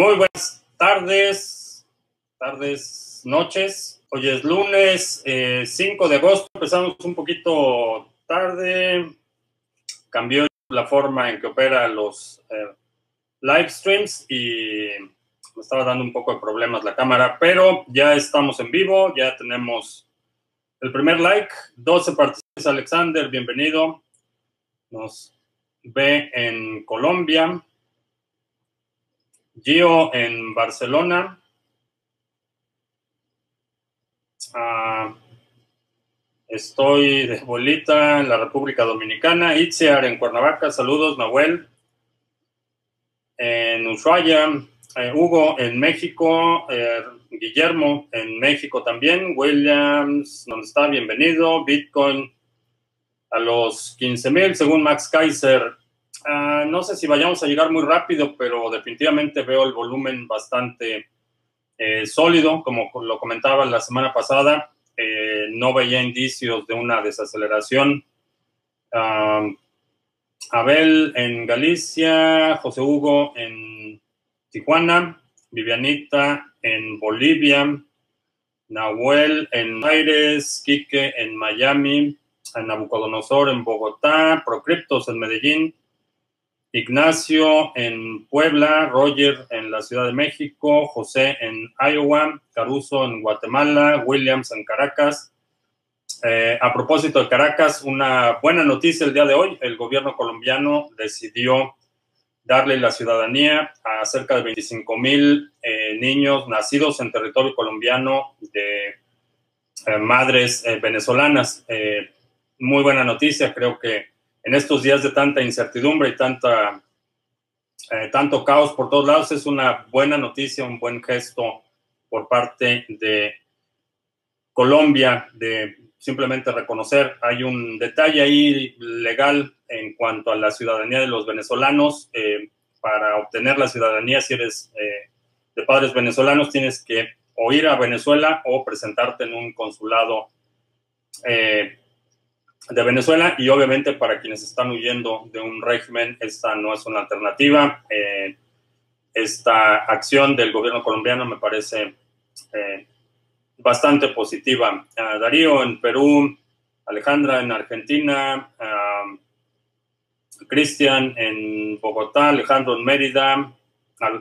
Muy buenas tardes, tardes, noches. Hoy es lunes 5 eh, de agosto, empezamos un poquito tarde. Cambió la forma en que opera los eh, live streams y me estaba dando un poco de problemas la cámara, pero ya estamos en vivo, ya tenemos el primer like, 12 participantes. Alexander, bienvenido. Nos ve en Colombia. Gio en Barcelona. Ah, estoy de bolita en la República Dominicana. Itziar en Cuernavaca. Saludos, Nahuel. En Ushuaia. Eh, Hugo en México. Eh, Guillermo en México también. Williams, ¿dónde está? Bienvenido. Bitcoin a los 15 mil, según Max Kaiser. Ah, no sé si vayamos a llegar muy rápido, pero definitivamente veo el volumen bastante eh, sólido, como lo comentaba la semana pasada. Eh, no veía indicios de una desaceleración. Abel en Galicia, José Hugo en Tijuana, Vivianita en Bolivia, Nahuel en Aires, Quique en Miami, Nabucodonosor en Bogotá, Procriptos en Medellín, Ignacio en Puebla, Roger en la Ciudad de México, José en Iowa, Caruso en Guatemala, Williams en Caracas. Eh, a propósito de Caracas, una buena noticia el día de hoy. El gobierno colombiano decidió darle la ciudadanía a cerca de 25 mil eh, niños nacidos en territorio colombiano de eh, madres venezolanas. muy buena noticia, creo que en estos días de tanta incertidumbre y tanta, eh, tanto caos por todos lados, es una buena noticia, un buen gesto por parte de Colombia de simplemente reconocer. Hay un detalle ahí legal en cuanto a la ciudadanía de los venezolanos. Eh, para obtener la ciudadanía, si eres eh, de padres venezolanos, tienes que o ir a Venezuela o presentarte en un consulado de Venezuela y obviamente para quienes están huyendo de un régimen, esta no es una alternativa. Eh, esta acción del gobierno colombiano me parece eh, bastante positiva. Darío en Perú, Alejandra en Argentina, Cristian en Bogotá, Alejandro en Mérida,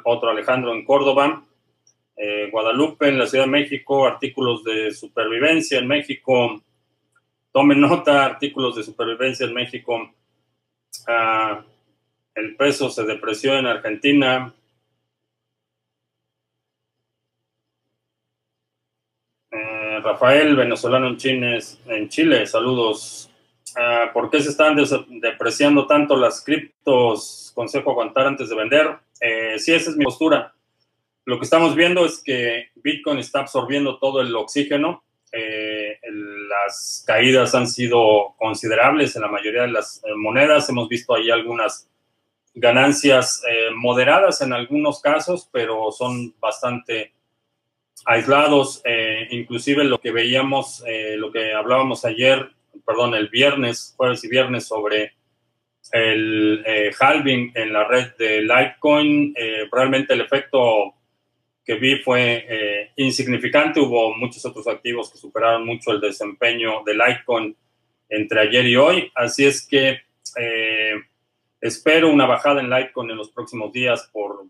otro Alejandro en Córdoba, eh, Guadalupe en la Ciudad de México, artículos de supervivencia en México, Tomen nota, artículos de supervivencia en México. Ah, el peso se depreció en Argentina. Eh, Rafael, venezolano en Chile, en Chile saludos. Ah, ¿Por qué se están depreciando tanto las criptos? Consejo aguantar antes de vender. Eh, sí, esa es mi postura. Lo que estamos viendo es que Bitcoin está absorbiendo todo el oxígeno eh, las caídas han sido considerables en la mayoría de las eh, monedas. Hemos visto ahí algunas ganancias eh, moderadas en algunos casos, pero son bastante aislados. inclusive lo que veíamos, lo que hablábamos ayer, perdón, el viernes, jueves y viernes sobre el halving en la red de Litecoin, realmente el efecto que vi fue eh, insignificante. Hubo muchos otros activos que superaron mucho el desempeño de Litecoin entre ayer y hoy. Así es que eh, espero una bajada en Litecoin en los próximos días por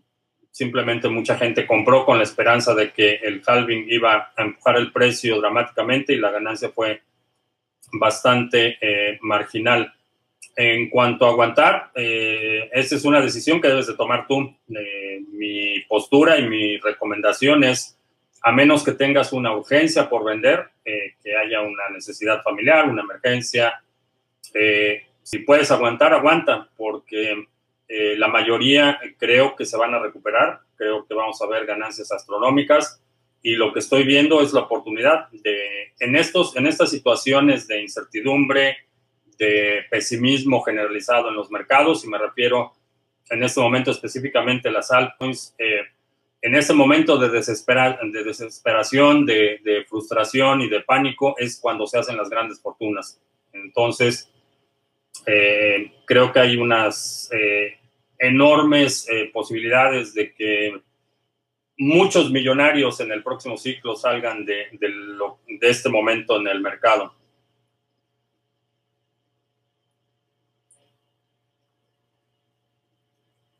simplemente mucha gente compró con la esperanza de que el halving iba a empujar el precio dramáticamente y la ganancia fue bastante eh, marginal. En cuanto a aguantar, eh, es una decisión que debes de tomar tú. Eh, mi postura y mi recomendación es, a menos que tengas una urgencia por vender, eh, que haya una necesidad familiar, una emergencia, si puedes aguantar, aguanta, porque la mayoría creo que se van a recuperar, creo que vamos a ver ganancias astronómicas y lo que estoy viendo es la oportunidad de, en, estos, en estas situaciones de incertidumbre, de pesimismo generalizado en los mercados y me refiero en este momento específicamente a las altcoins. Eh, en ese momento de, de desesperación, de, frustración y de pánico es cuando se hacen las grandes fortunas. Entonces, eh, creo que hay unas eh, enormes posibilidades de que muchos millonarios en el próximo ciclo salgan de, este momento en el mercado.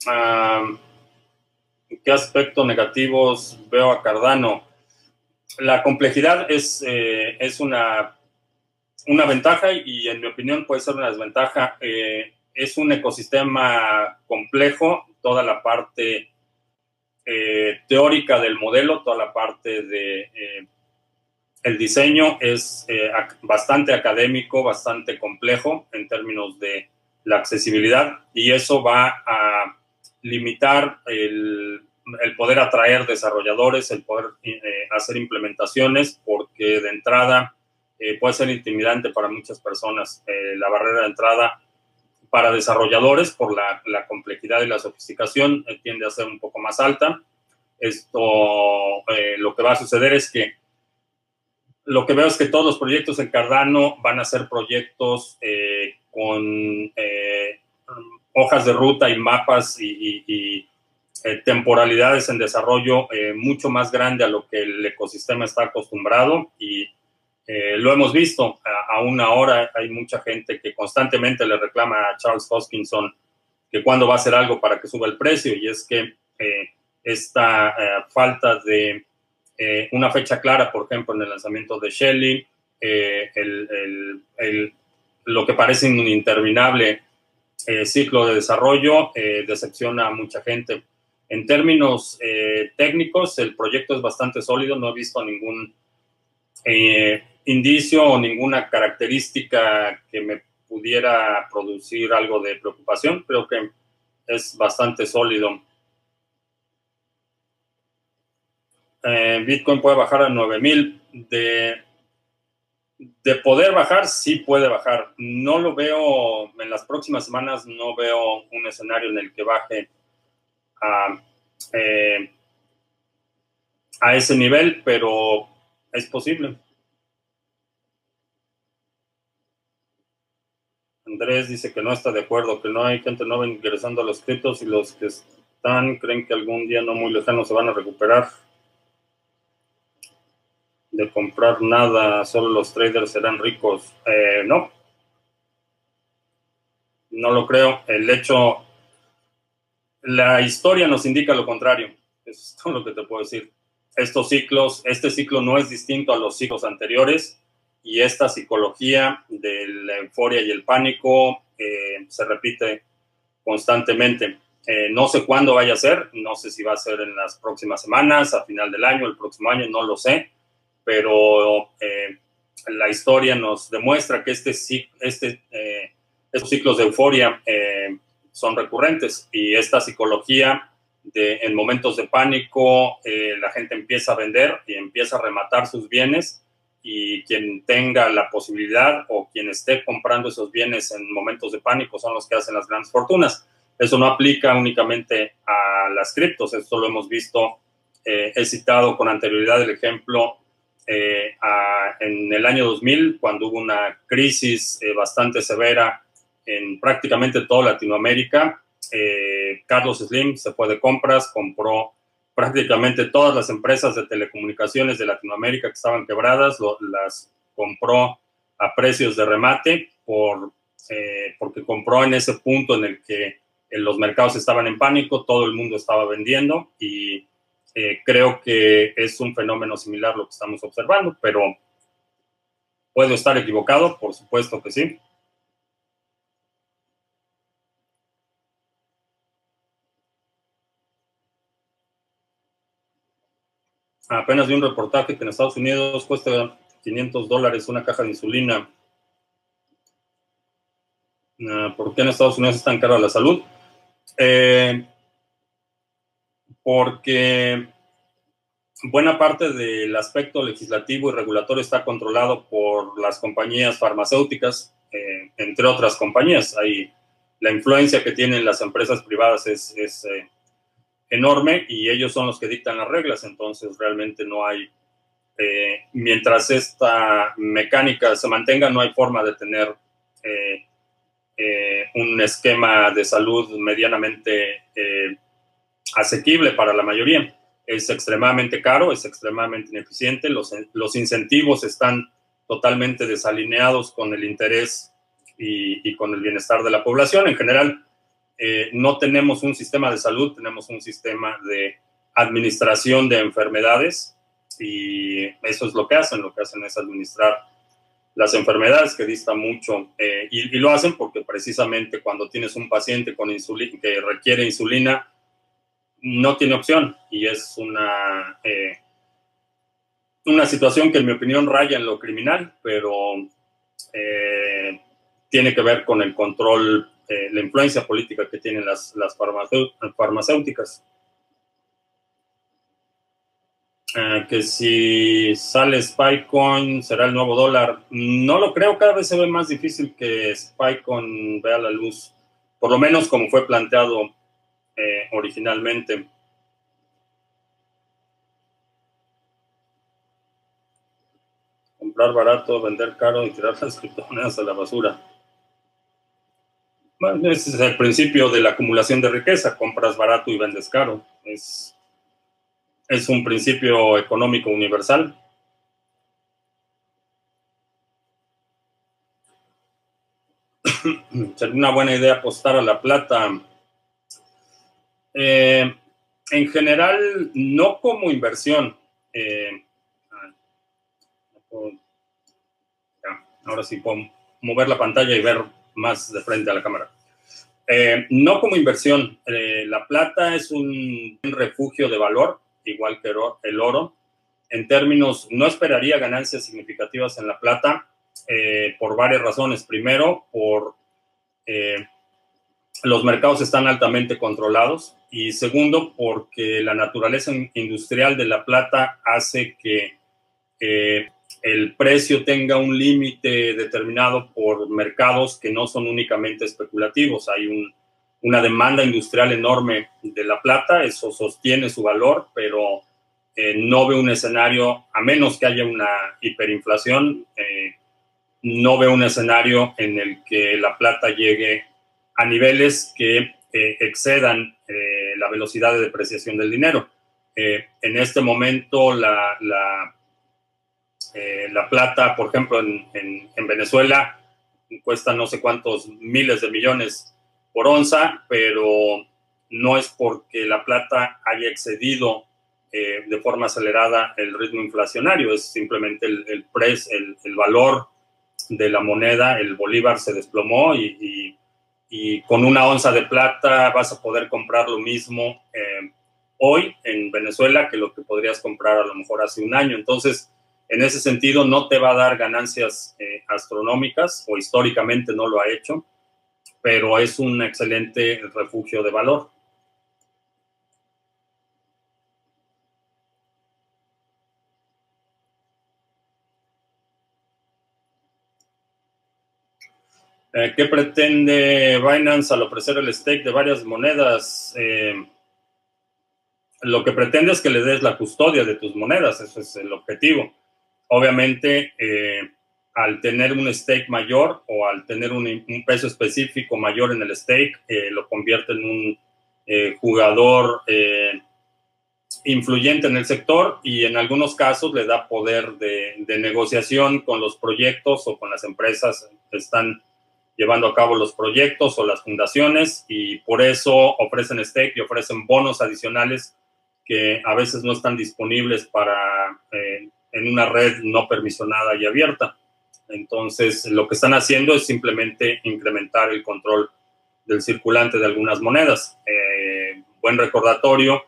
¿Qué aspectos negativos veo a Cardano? La complejidad es, eh, es una, una ventaja y en mi opinión puede ser una desventaja. Eh, es un ecosistema complejo, toda la parte eh, teórica del modelo, toda la parte de el diseño es bastante académico, bastante complejo en términos de la accesibilidad y eso va a limitar el, el poder atraer desarrolladores, el poder hacer implementaciones, porque de entrada puede ser intimidante para muchas personas. la barrera de entrada para desarrolladores, por la, complejidad y la sofisticación, eh, tiende a ser un poco más alta. Esto, eh, lo que va a suceder es que lo que veo es que todos los proyectos en Cardano van a ser proyectos eh, con hojas de ruta y mapas y, temporalidades en desarrollo mucho más grande a lo que el ecosistema está acostumbrado y eh, lo hemos visto, aún ahora. Hay mucha gente que constantemente le reclama a Charles Hoskinson que cuándo va a hacer algo para que suba el precio y es que eh, esta eh, falta de una fecha clara, por ejemplo, en el lanzamiento de Shelly, lo que parece un interminable ciclo de desarrollo decepciona a mucha gente. En términos técnicos, el proyecto es bastante sólido, no he visto ningún indicio o ninguna característica que me pudiera producir algo de preocupación. Creo que es bastante sólido. Eh, Bitcoin puede bajar a 9000. De, de poder bajar, sí puede bajar. No lo veo en las próximas semanas, no veo un escenario en el que baje a, eh, a ese nivel, pero es posible. Andrés dice que no está de acuerdo, que no hay gente nueva ingresando a los criptos y los que están creen que algún día no muy lejano se van a recuperar de comprar nada, solo los traders serán ricos. Eh, no, no lo creo. El hecho, la historia nos indica lo contrario. Eso es todo lo que te puedo decir. Estos ciclos, este ciclo no es distinto a los ciclos anteriores y esta psicología de la euforia y el pánico eh, se repite constantemente. Eh, no sé cuándo vaya a ser, no sé si va a ser en las próximas semanas, a final del año, el próximo año, no lo sé, pero eh, la historia nos demuestra que este, este, estos ciclos de euforia son recurrentes y esta psicología de en momentos de pánico la gente empieza a vender y empieza a rematar sus bienes y quien tenga la posibilidad o quien esté comprando esos bienes en momentos de pánico son los que hacen las grandes fortunas. Eso no aplica únicamente a las criptos, esto lo hemos visto, eh, he citado con anterioridad el ejemplo eh, en el año 2000, cuando hubo una crisis eh, bastante severa en prácticamente toda Latinoamérica, Carlos Slim se fue de compras, compró prácticamente todas las empresas de telecomunicaciones de Latinoamérica que estaban quebradas, las compró a precios de remate por, eh, porque compró en ese punto en el que los mercados estaban en pánico, todo el mundo estaba vendiendo y eh, creo que es un fenómeno similar lo que estamos observando, pero puedo estar equivocado, por supuesto que sí. apenas vi un reportaje que en Estados Unidos cuesta 500 dólares una caja de insulina. Ah, ¿Por qué en Estados Unidos es tan cara la salud? Eh, porque buena parte del aspecto legislativo y regulatorio está controlado por las compañías farmacéuticas, eh, entre otras compañías. Hay, la influencia que tienen las empresas privadas es, eh, enorme y ellos son los que dictan las reglas, entonces realmente no hay, eh, mientras esta mecánica se mantenga, no hay forma de tener eh, eh, un esquema de salud medianamente asequible para la mayoría. es extremadamente caro, es extremadamente ineficiente, los, los incentivos están totalmente desalineados con el interés y, y, con el bienestar de la población. En general, eh, no tenemos un sistema de salud, tenemos un sistema de administración de enfermedades y eso es lo que hacen, lo que hacen es administrar las enfermedades que dista mucho eh, y, y, lo hacen porque precisamente cuando tienes un paciente con que requiere insulina, no tiene opción y es una, eh, una situación que en mi opinión raya en lo criminal, pero eh, tiene que ver con el control, eh, la influencia política que tienen las, las farmacéuticas. Uh, que si sale Spycoin será el nuevo dólar. No lo creo, cada vez se ve más difícil que Spycoin vea la luz, por lo menos como fue planteado eh, originalmente. Comprar barato, vender caro y tirar las criptomonedas a la basura. Bueno, ese es el principio de la acumulación de riqueza. Compras barato y vendes caro. Es, es un principio económico universal. Sería una buena idea apostar a la plata eh, en general, no como inversión. Eh, ahora sí puedo mover la pantalla y ver más de frente a la cámara. Eh, no como inversión. la plata es un refugio de valor, igual que el oro. En términos, no esperaría ganancias significativas en la plata por varias razones. Primero, por los mercados están altamente controlados y segundo, porque la naturaleza industrial de la plata hace que eh, el precio tenga un límite determinado por mercados que no son únicamente especulativos. Hay un, una demanda industrial enorme de la plata, eso sostiene su valor, pero eh, no ve un escenario, a menos que haya una hiperinflación, eh, no ve un escenario en el que la plata llegue a niveles que eh, excedan eh, la velocidad de depreciación del dinero. Eh, en este momento, la, la, la plata, por ejemplo, en, en, en, Venezuela, cuesta no sé cuántos miles de millones por onza, pero no es porque la plata haya excedido de forma acelerada el ritmo inflacionario, es simplemente el, el, el, el valor de la moneda, el bolívar se desplomó y, y y con una onza de plata vas a poder comprar lo mismo eh, hoy en Venezuela que lo que podrías comprar a lo mejor hace un año. Entonces, en ese sentido, no te va a dar ganancias eh, astronómicas o históricamente no lo ha hecho, pero es un excelente refugio de valor. Eh, ¿Qué pretende Binance al ofrecer el stake de varias monedas? Eh, lo que pretende es que le des la custodia de tus monedas, ese es el objetivo. Obviamente, eh, al tener un stake mayor o al tener un, un peso específico mayor en el stake, lo convierte en un jugador influyente en el sector y en algunos casos le da poder de, de negociación con los proyectos o con las empresas que están llevando a cabo los proyectos o las fundaciones y por eso ofrecen stake y ofrecen bonos adicionales que a veces no están disponibles para eh, en una red no permisionada y abierta. Entonces, lo que están haciendo es simplemente incrementar el control del circulante de algunas monedas. Eh, buen recordatorio,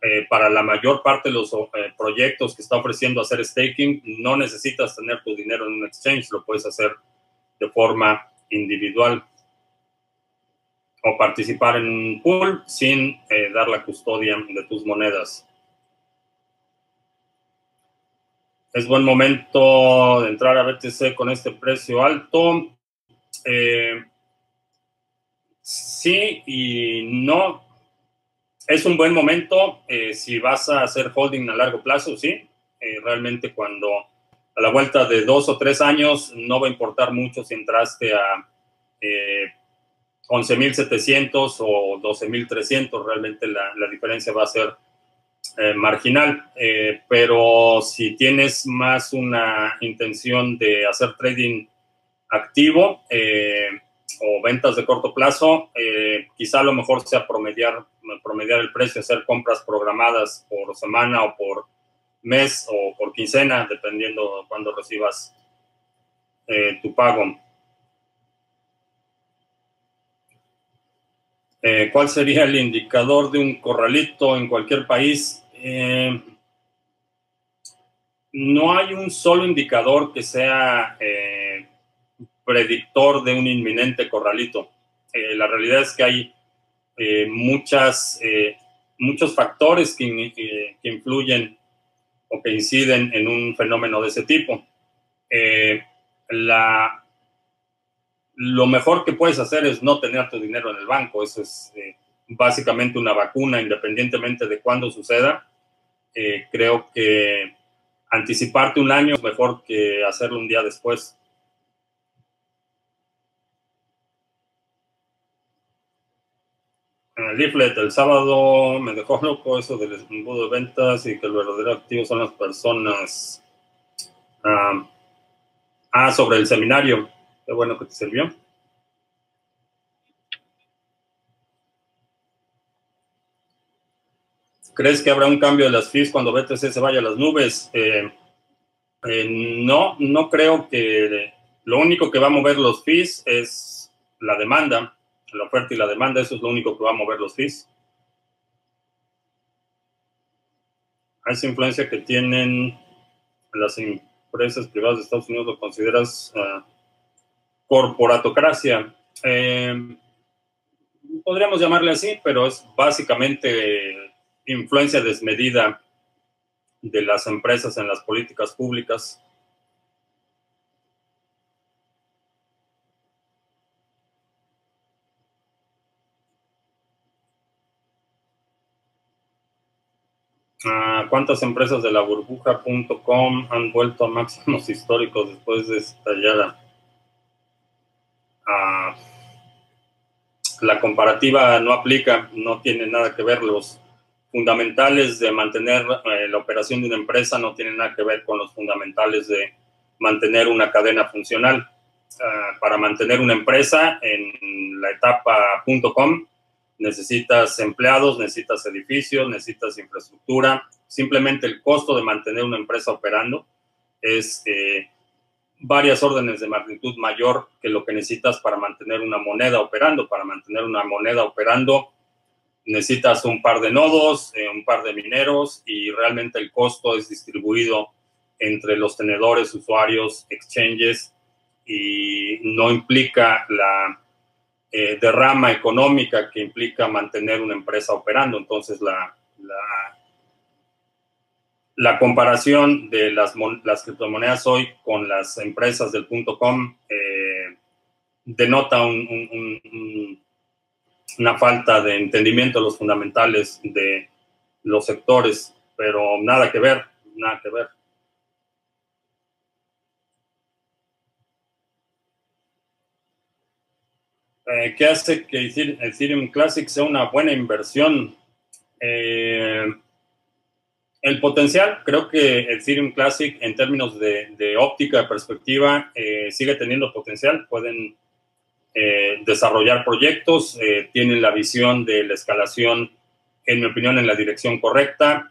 eh, para la mayor parte de los eh, proyectos que está ofreciendo hacer staking, no necesitas tener tu dinero en un exchange, lo puedes hacer de forma individual o participar en un pool sin eh, dar la custodia de tus monedas. Es buen momento de entrar a BTC con este precio alto. Eh, sí y no. Es un buen momento eh, si vas a hacer holding a largo plazo, sí. Realmente cuando a la vuelta de dos o tres años no va a importar mucho si entraste a eh, 11.700 o 12.300, realmente la, la, diferencia va a ser eh, marginal. Eh, pero si tienes más una intención de hacer trading activo o ventas de corto plazo, quizá lo mejor sea promediar, promediar el precio, hacer compras programadas por semana o por mes o por quincena, dependiendo de cuándo recibas tu pago. Eh, ¿Cuál sería el indicador de un corralito en cualquier país? Eh, no hay un solo indicador que sea eh, predictor de un inminente corralito. la realidad es que hay muchas, muchos factores que, que, influyen o que inciden en un fenómeno de ese tipo. la lo mejor que puedes hacer es no tener tu dinero en el banco. Eso es eh, básicamente una vacuna, independientemente de cuándo suceda. Eh, creo que anticiparte un año es mejor que hacerlo un día después. El leaflet el sábado me dejó loco eso del embudo de ventas y que el verdadero activo son las personas. ah, ah sobre el seminario. Qué bueno que te sirvió. ¿Crees que habrá un cambio de las fees cuando BTC se vaya a las nubes? Eh, eh, no, no creo que lo único que va a mover los fees es la demanda, la oferta y la demanda, eso es lo único que va a mover los fees. Esa influencia que tienen las empresas privadas de Estados Unidos, ¿lo consideras uh, corporatocracia. Eh, podríamos llamarle así, pero es básicamente influencia desmedida de las empresas en las políticas públicas. ¿Cuántas empresas de la burbuja.com han vuelto a máximos históricos después de estallada? la comparativa no aplica, no tiene nada que ver. Los fundamentales de mantener eh, la operación de una empresa no tienen nada que ver con los fundamentales de mantener una cadena funcional. Ah, para mantener una empresa en la etapa .com necesitas empleados, necesitas edificios, necesitas infraestructura. Simplemente el costo de mantener una empresa operando es eh, varias órdenes de magnitud mayor que lo que necesitas para mantener una moneda operando. Para mantener una moneda operando necesitas un par de nodos, eh, un par de mineros y realmente el costo es distribuido entre los tenedores, usuarios, exchanges y no implica la eh, derrama económica que implica mantener una empresa operando. Entonces la, la comparación de las, las, criptomonedas hoy con las empresas del punto com eh, denota una falta de entendimiento de los fundamentales de los sectores, pero nada que ver, nada que ver. Eh, ¿Qué hace que Ethereum Classic sea una buena inversión? Eh, el potencial, creo que Ethereum Classic en términos de, óptica, de perspectiva, eh, sigue teniendo potencial. Pueden eh, desarrollar proyectos, eh, tienen la visión de la escalación, en mi opinión, en la dirección correcta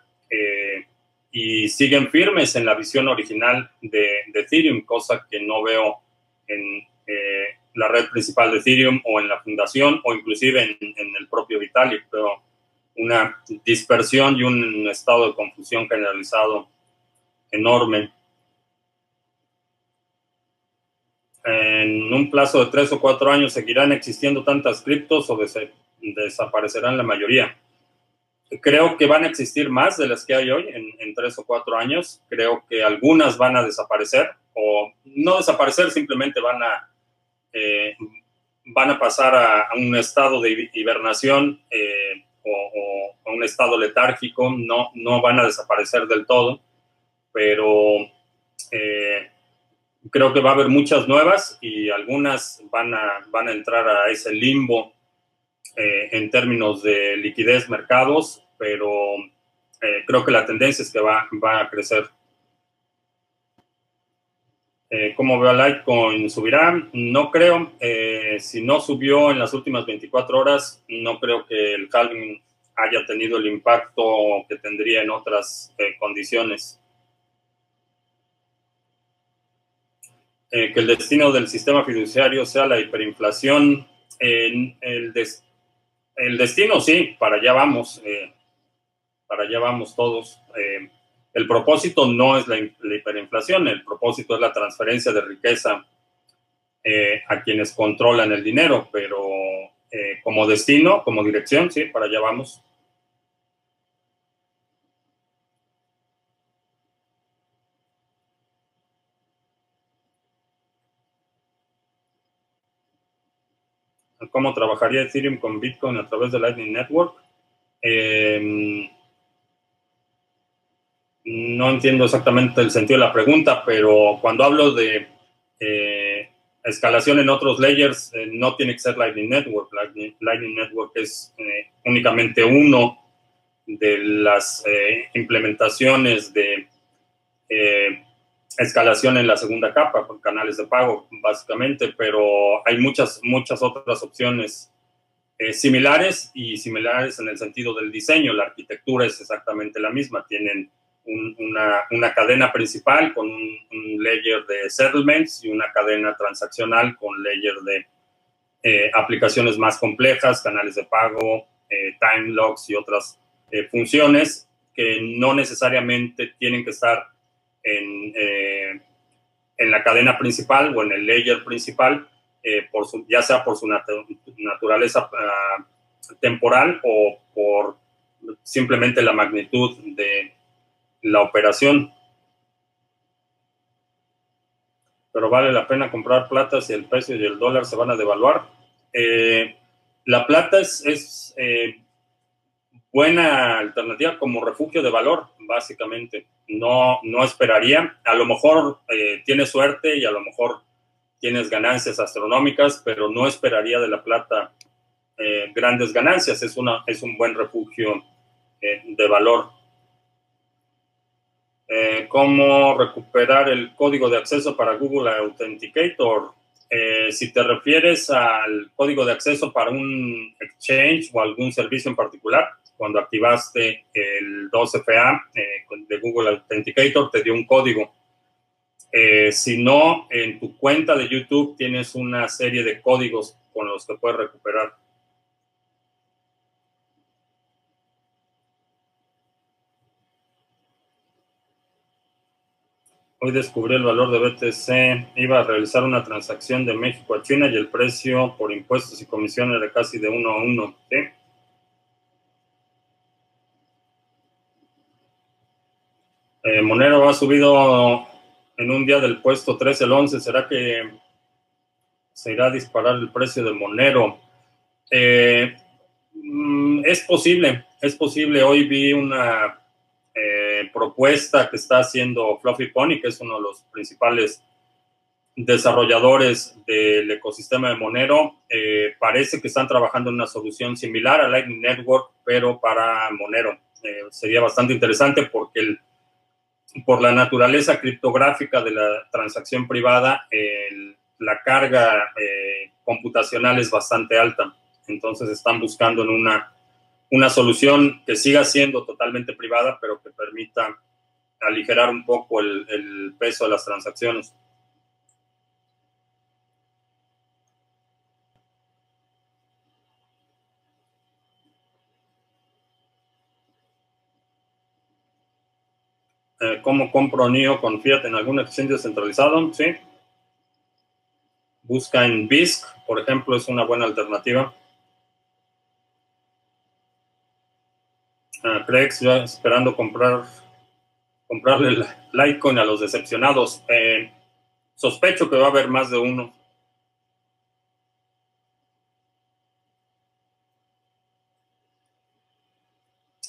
y siguen firmes en la visión original de, Ethereum, cosa que no veo en la red principal de Ethereum o en la fundación o inclusive en, el propio Vitalik. Pero una dispersión y un estado de confusión generalizado enorme. En un plazo de tres o cuatro años seguirán existiendo tantas criptos o desaparecerán la mayoría. Creo que van a existir más de las que hay hoy en, tres o cuatro años. Creo que algunas van a desaparecer o no desaparecer, simplemente van a, eh, van a pasar a, un estado de hibernación eh, o, a un estado letárgico, no, no van a desaparecer del todo, pero eh, creo que va a haber muchas nuevas y algunas van a, van a entrar a ese limbo eh, en términos de liquidez mercados, pero eh, creo que la tendencia es que va, va a crecer. Eh, ¿Cómo veo a Litecoin? ¿Subirá? No creo. Eh, si no subió en las últimas 24 horas, no creo que el halving haya tenido el impacto que tendría en otras eh, condiciones. que el destino del sistema fiduciario sea la hiperinflación. el, el, destino sí, para allá vamos. para allá vamos todos. El propósito no es la, hiperinflación, el propósito es la transferencia de riqueza eh, a quienes controlan el dinero, pero eh, como destino, como dirección, sí, para allá vamos. ¿Cómo trabajaría Ethereum con Bitcoin a través de Lightning Network? Eh, no entiendo exactamente el sentido de la pregunta, pero cuando hablo de eh, escalación en otros layers, eh, no tiene que ser Lightning Network. Lightning, Network es eh, únicamente uno de las implementaciones de escalación en la segunda capa, con canales de pago, básicamente, pero hay muchas, muchas otras opciones similares y similares en el sentido del diseño. La arquitectura es exactamente la misma. Tienen una, cadena principal con un, layer de settlements y una cadena transaccional con layer de eh, aplicaciones más complejas, canales de pago, eh, time logs y otras eh, funciones que no necesariamente tienen que estar en, en la cadena principal o en el layer principal, por ya sea por su naturaleza ah, temporal o por simplemente la magnitud de, la operación. Pero vale la pena comprar plata si el precio y el dólar se van a devaluar. Eh, la plata es, eh, buena alternativa como refugio de valor, básicamente. No, no esperaría. A lo mejor eh, tienes suerte y a lo mejor tienes ganancias astronómicas, pero no esperaría de la plata grandes ganancias. Es, una, es un buen refugio de valor. Eh, cómo recuperar el código de acceso para Google Authenticator. Eh, si te refieres al código de acceso para un exchange o algún servicio en particular, cuando activaste el 2FA eh, de Google Authenticator, te dio un código. si no, en tu cuenta de YouTube tienes una serie de códigos con los que puedes recuperar. Hoy descubrí el valor de BTC. Iba a realizar una transacción de México a China y el precio por impuestos y comisiones era casi de uno a uno. Eh, Monero ha subido en un día del puesto 13 al 11. ¿Será que se irá a disparar el precio de Monero? Eh, mm, es posible, es posible. Hoy vi una eh, propuesta que está haciendo Fluffy Pony, que es uno de los principales desarrolladores del ecosistema de Monero. Eh, parece que están trabajando en una solución similar a Lightning Network, pero para Monero. Eh, sería bastante interesante porque por la naturaleza criptográfica de la transacción privada, la carga computacional es bastante alta. Entonces están buscando en una una solución que siga siendo totalmente privada, pero que permita aligerar un poco el, peso de las transacciones. Eh, ¿Cómo compro NIO con Fiat en algún exchange descentralizado? Sí. Busca en BISC, por ejemplo, es una buena alternativa. Plex, esperando comprar comprarle el Litecoin a los decepcionados. Eh, sospecho que va a haber más de uno.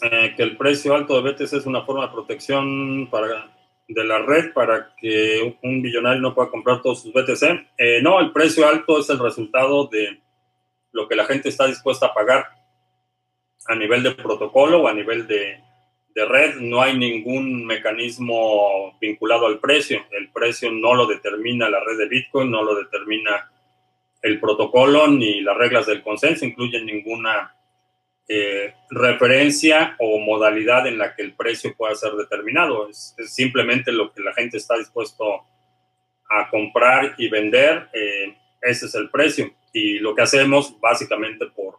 Eh, que el precio alto de BTC es una forma de protección para, de la red para que un billonario no pueda comprar todos sus BTC. Eh, no, el precio alto es el resultado de lo que la gente está dispuesta a pagar a nivel de protocolo o a nivel de, de red, no hay ningún mecanismo vinculado al precio. El precio no lo determina la red de Bitcoin, no lo determina el protocolo ni las reglas del consenso, incluyen ninguna eh, referencia o modalidad en la que el precio pueda ser determinado. Es, simplemente lo que la gente está dispuesto a comprar y vender. Eh, ese es el precio. Y lo que hacemos básicamente por,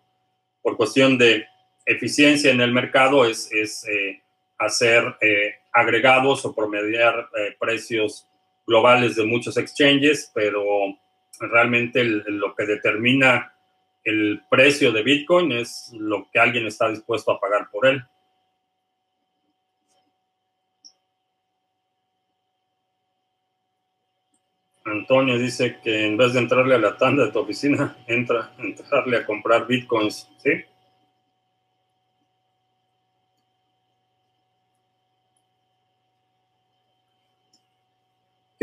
por cuestión de eficiencia en el mercado es, es eh, hacer eh, agregados o promediar eh, precios globales de muchos exchanges, pero realmente lo que determina el precio de Bitcoin es lo que alguien está dispuesto a pagar por él. Antonio dice que en vez de entrarle a la tanda de tu oficina, entra, entrarle a comprar bitcoins, ¿sí?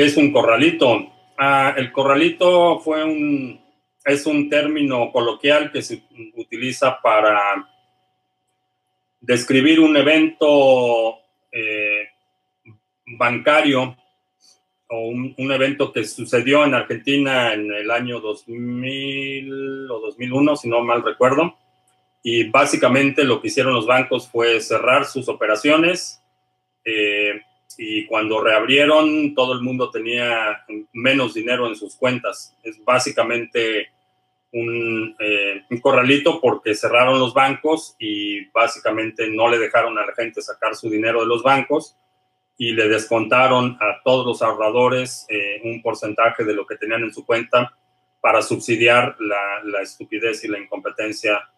¿Qué es un corralito? Ah, el corralito fue un, es un término coloquial que se utiliza para describir un evento eh, bancario o un, un, evento que sucedió en Argentina en el año 2000 o 2001, si no mal recuerdo. Y básicamente lo que hicieron los bancos fue cerrar sus operaciones. Eh, y cuando reabrieron todo el mundo tenía menos dinero en sus cuentas. Es básicamente un, eh, un, corralito porque cerraron los bancos y básicamente no le dejaron a la gente sacar su dinero de los bancos y le descontaron a todos los ahorradores eh, un porcentaje de lo que tenían en su cuenta para subsidiar la estupidez y la incompetencia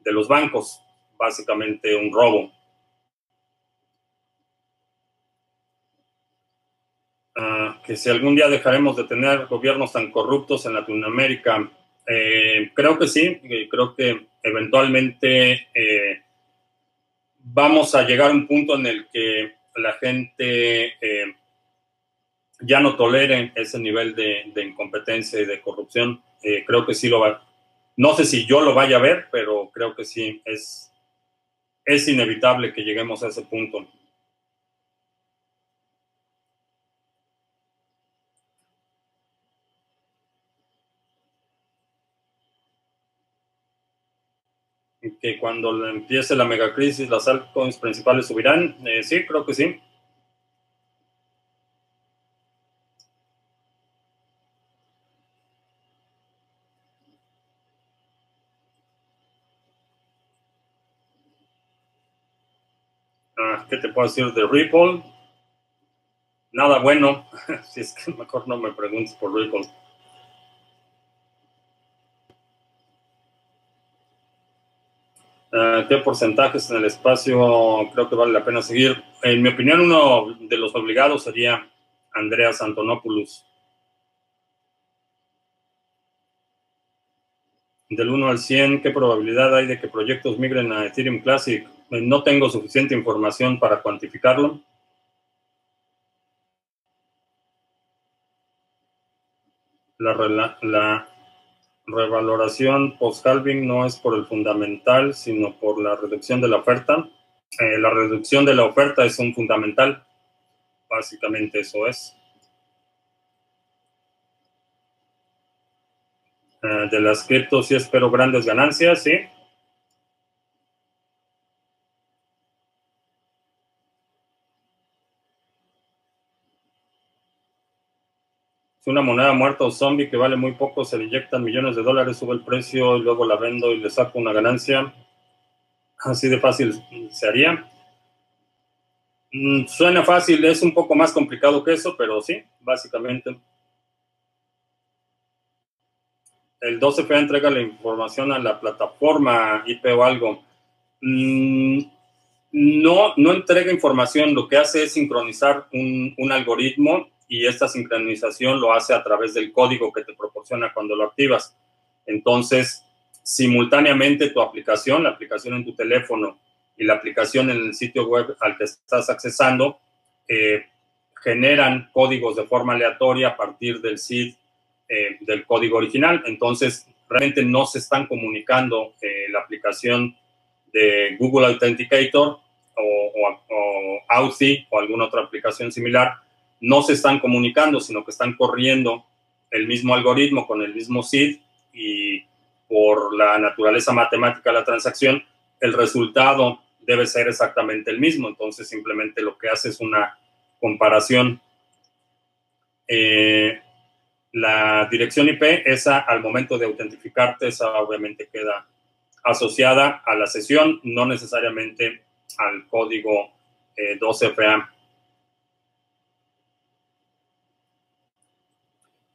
de los bancos. Básicamente un robo. Uh, que si algún día dejaremos de tener gobiernos tan corruptos en Latinoamérica, eh, creo que sí, creo que eventualmente eh, vamos a llegar a un punto en el que la gente eh, ya no tolere ese nivel de, incompetencia y de corrupción. Creo que sí lo va. No sé si yo lo vaya a ver, pero creo que sí es, es inevitable que lleguemos a ese punto. Que cuando empiece la megacrisis las altcoins principales subirán. Eh, sí, creo que sí. Ah, ¿Qué te puedo decir de Ripple? Nada bueno. si es que mejor no me preguntes por Ripple. ¿Qué porcentajes en el espacio creo que vale la pena seguir? En mi opinión, uno de los obligados sería Andreas Antonopoulos. Del 1 al 100, ¿qué probabilidad hay de que proyectos migren a Ethereum Classic? Eh, no tengo suficiente información para cuantificarlo. La, la, revaloración post-halving no es por el fundamental, sino por la reducción de la oferta. Eh, la reducción de la oferta es un fundamental. Básicamente eso es. Eh, de las criptos sí espero grandes ganancias, sí. Si una moneda muerta o zombie que vale muy poco se le inyectan millones de dólares, sube el precio y luego la vendo y le saco una ganancia. Así de fácil se haría. Mm, suena fácil, es un poco más complicado que eso, pero sí, básicamente. El 12F entrega la información a la plataforma IP o algo. Mm, no, no entrega información, lo que hace es sincronizar un algoritmo y esta sincronización lo hace a través del código que te proporciona cuando lo activas. Entonces, simultáneamente tu aplicación, la aplicación en tu teléfono y la aplicación en el sitio web al que estás accesando, eh, generan códigos de forma aleatoria a partir del seed eh, del código original. Entonces, realmente no se están comunicando eh, la aplicación de Google Authenticator o, o, Authy o alguna otra aplicación similar no se están comunicando, sino que están corriendo el mismo algoritmo con el mismo seed y por la naturaleza matemática de la transacción, el resultado debe ser exactamente el mismo. Entonces, simplemente lo que hace es una comparación. Eh, la dirección IP, esa al momento de autentificarte, esa obviamente queda asociada a la sesión, no necesariamente al código 2FA. Eh,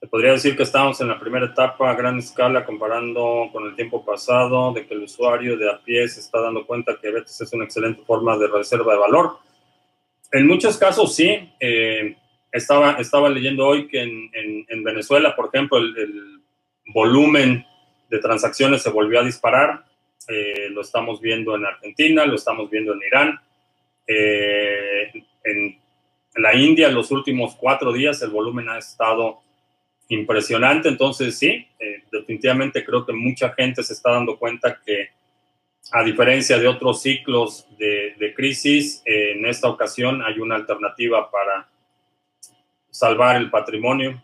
Podría decir que estamos en la primera etapa a gran escala comparando con el tiempo pasado, de que el usuario de a pie se está dando cuenta que BTC es una excelente forma de reserva de valor. En muchos casos sí. Eh, estaba, estaba leyendo hoy que en, Venezuela, por ejemplo, el, volumen de transacciones se volvió a disparar. Eh, lo estamos viendo en Argentina, lo estamos viendo en Irán. Eh, en la India, en los últimos cuatro días, el volumen ha estado impresionante. Entonces, sí, eh, definitivamente creo que mucha gente se está dando cuenta que, a diferencia de otros ciclos de, crisis, eh, en esta ocasión hay una alternativa para salvar el patrimonio.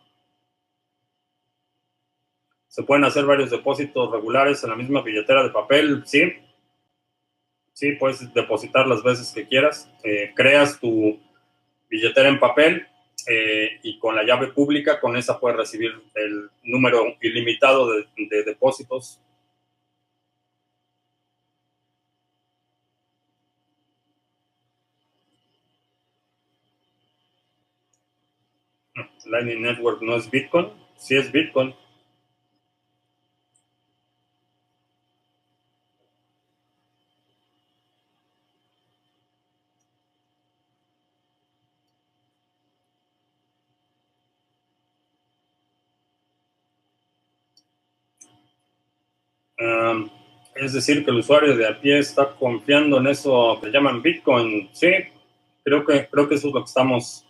Se pueden hacer varios depósitos regulares en la misma billetera de papel, sí. Sí, puedes depositar las veces que quieras. Eh, creas tu billetera en papel eh, y con la llave pública, con esa puedes recibir el número ilimitado de, depósitos. Lightning Network no es Bitcoin, sí es Bitcoin. Es decir, que el usuario de a pie está confiando en eso que llaman Bitcoin. Sí, creo que, creo que eso es lo que estamos,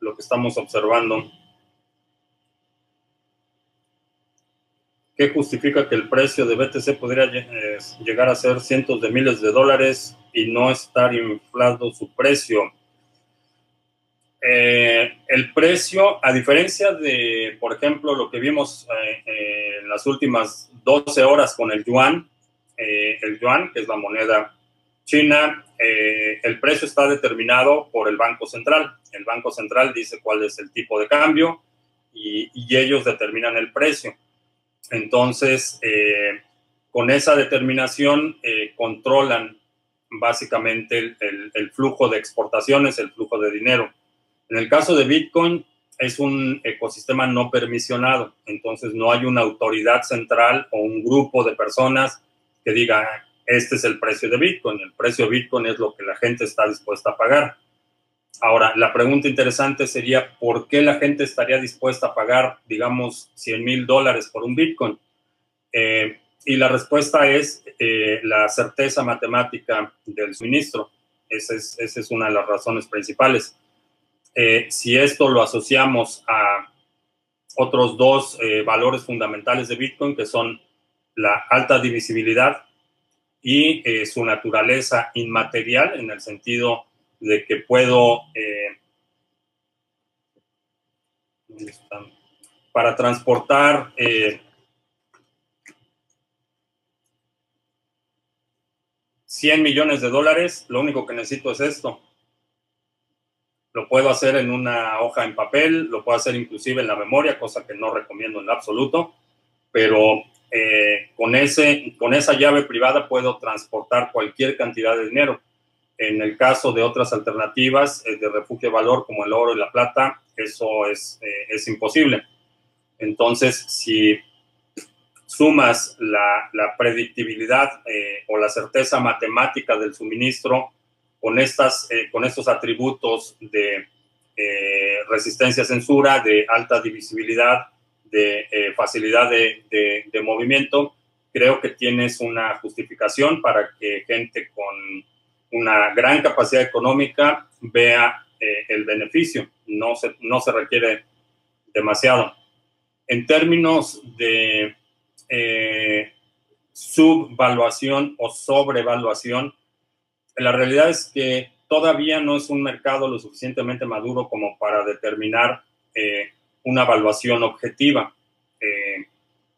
lo que estamos observando. ¿Qué justifica que el precio de BTC podría eh, llegar a ser cientos de miles de dólares y no estar inflado su precio? Eh, el precio, a diferencia de, por ejemplo, lo que vimos eh, en las últimas 12 horas con el yuan, eh, el yuan, que es la moneda china, el precio está determinado por el Banco Central. El Banco Central dice cuál es el tipo de cambio y, ellos determinan el precio. Entonces, con esa determinación controlan básicamente el flujo de exportaciones, el flujo de dinero. En el caso de Bitcoin, es un ecosistema no permisionado, entonces no hay una autoridad central o un grupo de personas que diga, este es el precio de Bitcoin, el precio de Bitcoin es lo que la gente está dispuesta a pagar. Ahora, la pregunta interesante sería, ¿por qué la gente estaría dispuesta a pagar, digamos, 100 mil dólares por un Bitcoin? Eh, y la respuesta es eh, la certeza matemática del suministro. Esa es, una de las razones principales. Eh, si esto lo asociamos a otros dos valores fundamentales de Bitcoin, que son la alta divisibilidad y eh, su naturaleza inmaterial, en el sentido de que puedo, para transportar eh, 100 millones de dólares, lo único que necesito es esto, lo puedo hacer en una hoja en papel, lo puedo hacer inclusive en la memoria, cosa que no recomiendo en absoluto, pero eh, con, ese, con esa llave privada puedo transportar cualquier cantidad de dinero. En el caso de otras alternativas eh, de refugio de valor como el oro y la plata, eso es, eh, es imposible. Entonces, si sumas la, predictibilidad o la certeza matemática del suministro con, estas, con estos atributos de resistencia a censura, de alta divisibilidad, de eh, facilidad de, de, movimiento, creo que tienes una justificación para que gente con una gran capacidad económica vea el beneficio. No se, no se requiere demasiado. En términos de subvaluación o sobrevaluación, La realidad es que todavía no es un mercado lo suficientemente maduro como para determinar eh, una evaluación objetiva. Eh,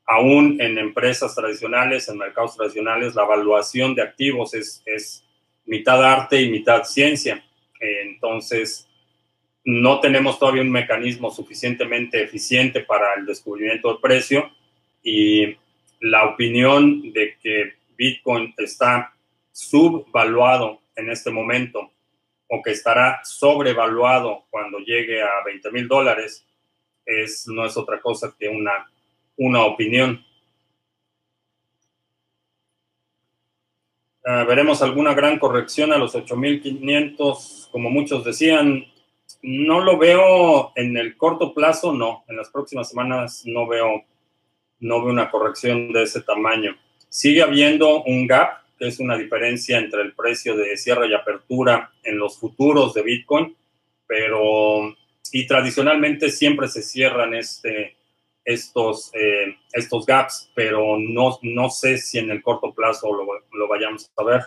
aún en empresas tradicionales, en mercados tradicionales, la evaluación de activos es, es mitad arte y mitad ciencia. entonces, no tenemos todavía un mecanismo suficientemente eficiente para el descubrimiento del precio y la opinión de que Bitcoin está subvaluado en este momento o que estará sobrevaluado cuando llegue a 20 mil dólares es, no es otra cosa que una, una opinión. Uh, veremos alguna gran corrección a los 8500, como muchos decían. No lo veo en el corto plazo, no. En las próximas semanas no veo, no veo una corrección de ese tamaño. Sigue habiendo un gap, que es una diferencia entre el precio de cierre y apertura en los futuros de Bitcoin, pero y tradicionalmente siempre se cierran este, estos, eh, estos gaps, pero no, no sé si en el corto plazo lo, lo vayamos a ver.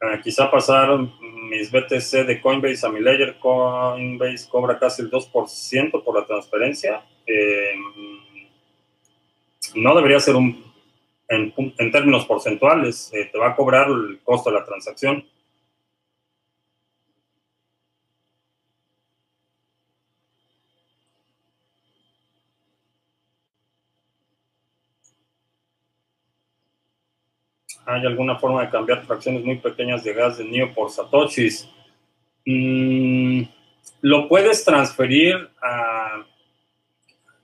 Uh, quizá pasar mis BTC de Coinbase a mi Ledger. Coinbase cobra casi el 2% por la transferencia. Eh, no debería ser un, en, en términos porcentuales, eh, te va a cobrar el costo de la transacción. ¿Hay alguna forma de cambiar fracciones muy pequeñas de gas de NIO por satoshis? Mm, lo puedes transferir a...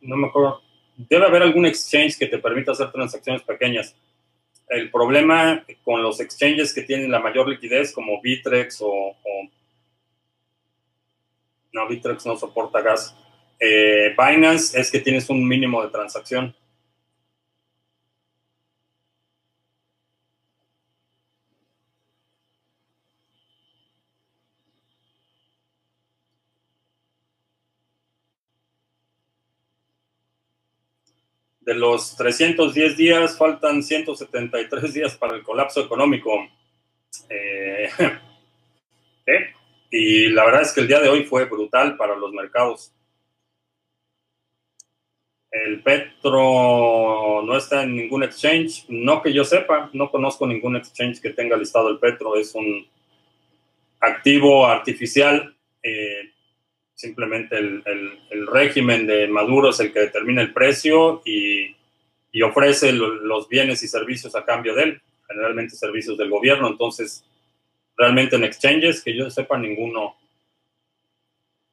No me acuerdo. Debe haber algún exchange que te permita hacer transacciones pequeñas. El problema con los exchanges que tienen la mayor liquidez, como Bitrex o... no, Bitrex no soporta gas. Eh, Binance es que tienes un mínimo de transacción. De los 310 días, faltan 173 días para el colapso económico. Eh, ¿eh? Y la verdad es que el día de hoy fue brutal para los mercados. El Petro no está en ningún exchange, no que yo sepa, no conozco ningún exchange que tenga listado el Petro, es un activo artificial. Eh, Simplemente el, régimen de Maduro es el que determina el precio y, ofrece los bienes y servicios a cambio de él, generalmente servicios del gobierno. Entonces, realmente en exchanges, que yo sepa, ninguno,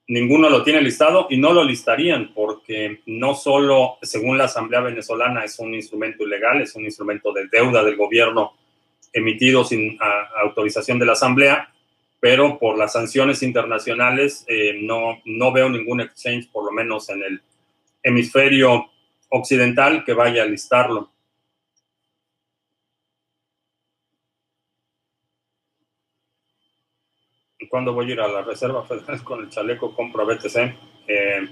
ninguno lo tiene listado y no lo listarían porque no solo, según la Asamblea Venezolana, es un instrumento ilegal, es un instrumento de deuda del gobierno emitido sin autorización de la Asamblea, pero por las sanciones internacionales eh, no, no veo ningún exchange, por lo menos en el hemisferio occidental, que vaya a listarlo. ¿Cuándo voy a ir a la Reserva Federal con el chaleco compro BTC? Eh,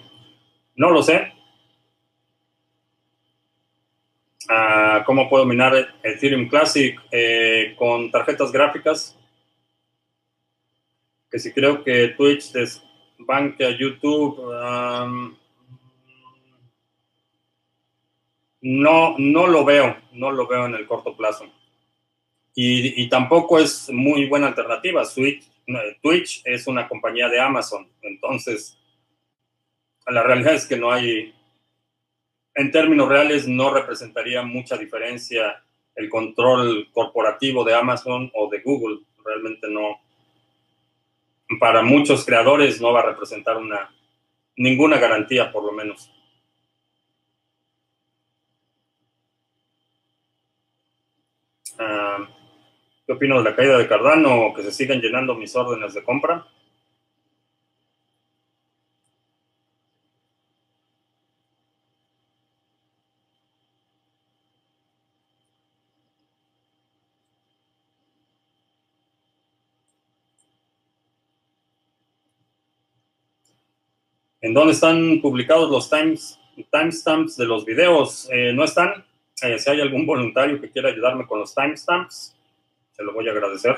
no lo sé. Ah, ¿Cómo puedo minar Ethereum Classic? Eh, con tarjetas gráficas que si creo que Twitch desbanque a YouTube, no, no lo veo, no lo veo en el corto plazo. Y, tampoco es muy buena alternativa. Twitch es una compañía de Amazon, entonces la realidad es que no hay, en términos reales, no representaría mucha diferencia el control corporativo de Amazon o de Google. Realmente no, para muchos creadores no va a representar una, ninguna garantía, por lo menos. Ah, ¿Qué opino de la caída de Cardano que se sigan llenando mis órdenes de compra? ¿En dónde están publicados los times, timestamps de los videos? Eh, no están. Eh, si hay algún voluntario que quiera ayudarme con los timestamps, se lo voy a agradecer.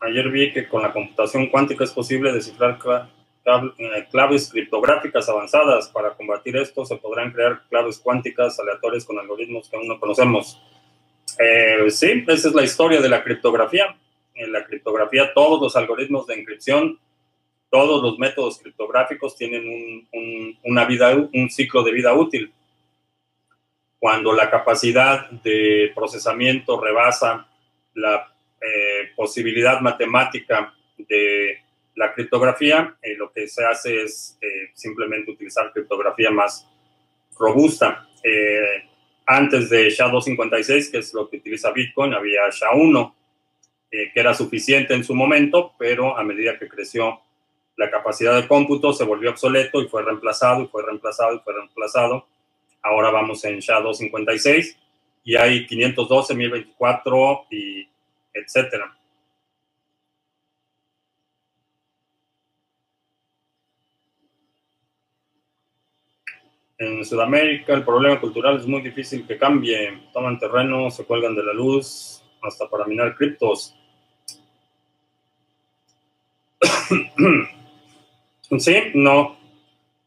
Ayer vi que con la computación cuántica es posible descifrar claves criptográficas avanzadas. Para combatir esto se podrán crear claves cuánticas aleatorias con algoritmos que aún no conocemos. Eh, sí, esa es la historia de la criptografía. En la criptografía todos los algoritmos de encripción, todos los métodos criptográficos tienen una vida, un ciclo de vida útil. Cuando la capacidad de procesamiento rebasa la eh, posibilidad matemática de la criptografía, eh, lo que se hace es eh, simplemente utilizar criptografía más robusta. antes de SHA-256, que es lo que utiliza Bitcoin, había SHA-1, que era suficiente en su momento, pero a medida que creció la capacidad de cómputo, se volvió obsoleto y fue reemplazado, y fue reemplazado, y fue reemplazado. Ahora vamos en SHA-256 y hay 512, 1024 y etcétera. En Sudamérica el problema cultural es muy difícil que cambie. Toman terreno, se cuelgan de la luz, hasta para minar criptos. sí, no,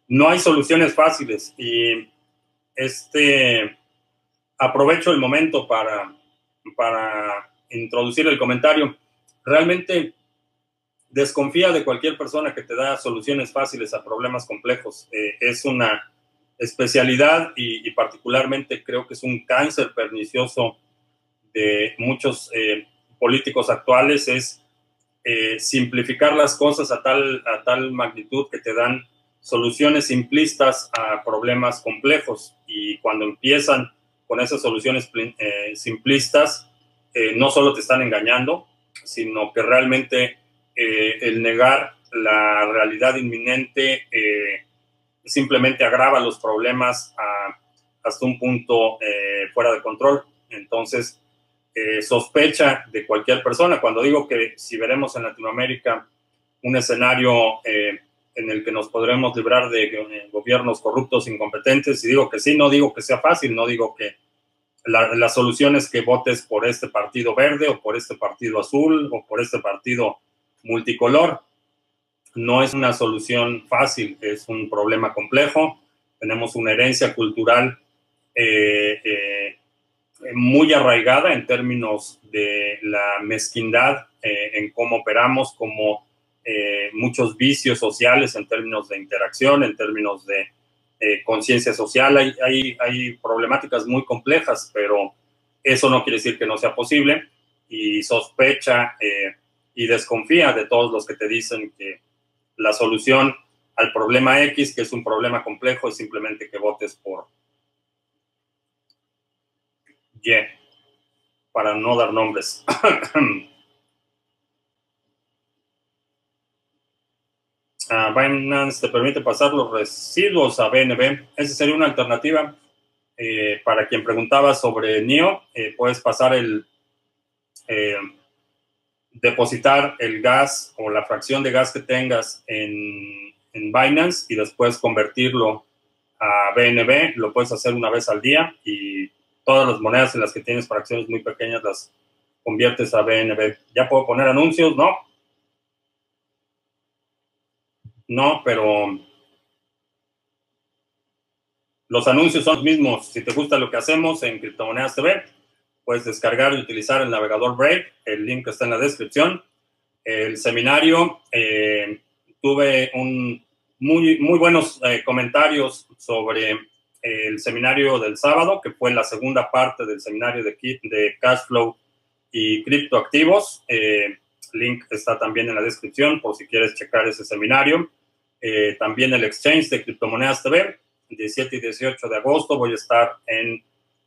no hay soluciones fáciles y este aprovecho el momento para, para introducir el comentario. Realmente desconfía de cualquier persona que te da soluciones fáciles a problemas complejos. Eh, es una especialidad y, particularmente creo que es un cáncer pernicioso de muchos eh, políticos actuales, es eh, simplificar las cosas a tal, a tal magnitud que te dan soluciones simplistas a problemas complejos. Y cuando empiezan con esas soluciones simplistas, eh, no solo te están engañando, sino que realmente el negar la realidad inminente simplemente agrava los problemas hasta un punto fuera de control. Entonces, sospecha de cualquier persona. Cuando digo que si veremos en Latinoamérica un escenario en el que nos podremos librar de gobiernos corruptos, incompetentes, y digo que sí, no digo que sea fácil, no digo que la, solución es que votes por este partido verde o por este partido azul o por este partido multicolor. No es una solución fácil, es un problema complejo. Tenemos una herencia cultural eh, eh, muy arraigada en términos de la mezquindad eh, en cómo operamos, como muchos vicios sociales en términos de interacción, en términos de conciencia social, hay, hay, hay, problemáticas muy complejas, pero eso no quiere decir que no sea posible y sospecha y desconfía de todos los que te dicen que la solución al problema X, que es un problema complejo, es simplemente que votes por Y, para no dar nombres. Binance te permite pasar los residuos a BNB. Esa sería una alternativa. Eh, para quien preguntaba sobre NIO, eh, puedes pasar el, eh, depositar el gas o la fracción de gas que tengas en, en, Binance y después convertirlo a BNB. Lo puedes hacer una vez al día y todas las monedas en las que tienes fracciones muy pequeñas las conviertes a BNB. ¿Ya puedo poner anuncios? No, no, pero los anuncios son los mismos. Si te gusta lo que hacemos en Criptomonedas TV, puedes descargar y utilizar el navegador Brave. El link está en la descripción. El seminario, eh, tuve un, muy, muy buenos eh, comentarios sobre el seminario del sábado, que fue la segunda parte del seminario de, de Cashflow y criptoactivos. Eh, link está también en la descripción por si quieres checar ese seminario. Eh, también el exchange de criptomonedas TV, 17 y 18 de agosto voy a estar en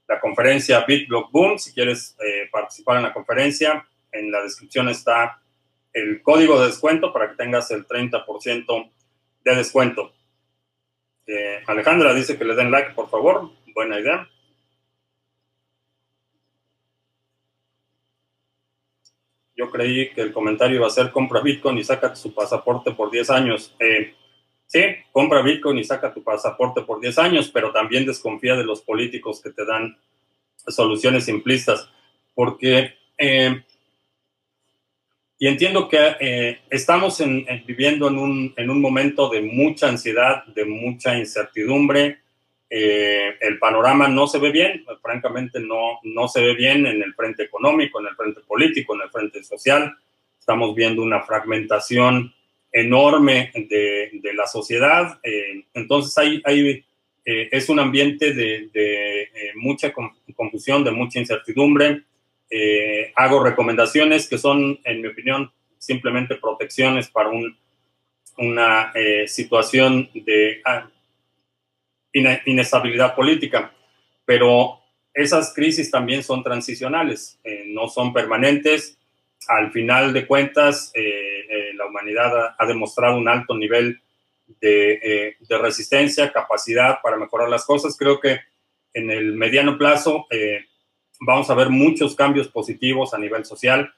la conferencia BitBlock Boom. Si quieres eh, participar en la conferencia, en la descripción está el código de descuento para que tengas el 30% de descuento. Eh, Alejandra dice que le den like, por favor. Buena idea. Yo creí que el comentario iba a ser compra Bitcoin y saca su pasaporte por 10 años. Eh, sí, compra Bitcoin y saca tu pasaporte por 10 años, pero también desconfía de los políticos que te dan soluciones simplistas, porque eh, y entiendo que eh, estamos viviendo en un, en un, momento de mucha ansiedad, de mucha incertidumbre. Eh, el panorama no se ve bien, francamente no, no se ve bien en el frente económico, en el frente político, en el frente social. Estamos viendo una fragmentación enorme de, la sociedad. Eh, entonces hay, hay es un ambiente de, de mucha confusión, de mucha incertidumbre eh, hago recomendaciones que son, en mi opinión, simplemente protecciones para un, una eh, situación de ah, inestabilidad política. Pero esas crisis también son transicionales, eh, no son permanentes. Al final de cuentas, la humanidad ha, demostrado un alto nivel de, de, resistencia, capacidad para mejorar las cosas. Creo que en el mediano plazo vamos a ver muchos cambios positivos a nivel social,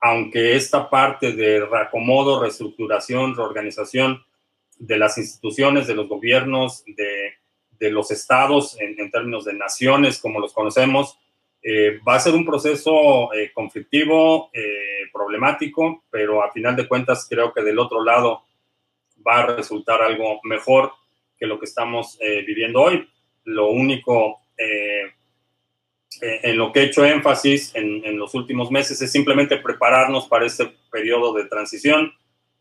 aunque esta parte de reacomodo, reestructuración, reorganización de las instituciones, de los gobiernos, de los estados en, términos de naciones como los conocemos, eh, va a ser un proceso eh, conflictivo, eh, problemático, pero a final de cuentas creo que del otro lado va a resultar algo mejor que lo que estamos viviendo hoy. Lo único en lo que he hecho énfasis en, los últimos meses es simplemente prepararnos para este periodo de transición,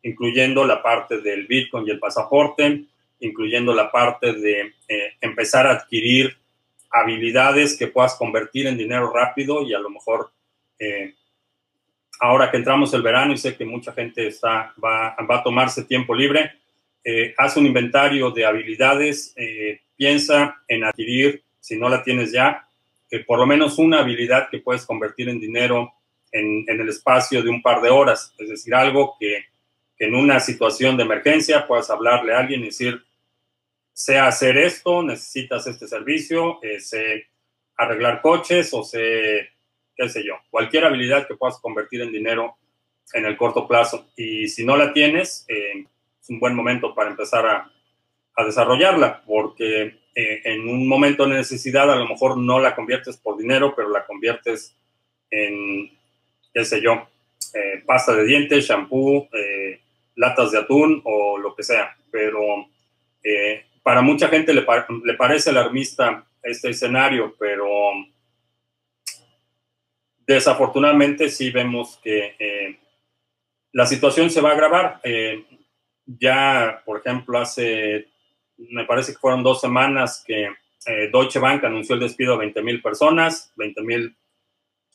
incluyendo la parte del Bitcoin y el pasaporte, incluyendo la parte de empezar a adquirir habilidades que puedas convertir en dinero rápido y a lo mejor eh, ahora que entramos el verano y sé que mucha gente está, va, va a tomarse tiempo libre, eh, haz un inventario de habilidades, piensa en adquirir, si no la tienes ya, por lo menos una habilidad que puedes convertir en dinero en, en el espacio de un par de horas, es decir, algo que, en una situación de emergencia puedas hablarle a alguien y decir, sé hacer esto, necesitas este servicio, eh, arreglar coches o sé, qué sé yo, cualquier habilidad que puedas convertir en dinero en el corto plazo. Y si no la tienes, eh, es un buen momento para empezar a, desarrollarla, porque eh, en un momento de necesidad a lo mejor no la conviertes por dinero, pero la conviertes en, qué sé yo, eh, pasta de dientes, shampoo, latas de atún o lo que sea. Pero para mucha gente le, parece alarmista este escenario, pero desafortunadamente sí vemos que la situación se va a agravar. ya, por ejemplo, hace me parece que fueron dos semanas que eh, Deutsche Bank anunció el despido de 20 mil personas, 20 mil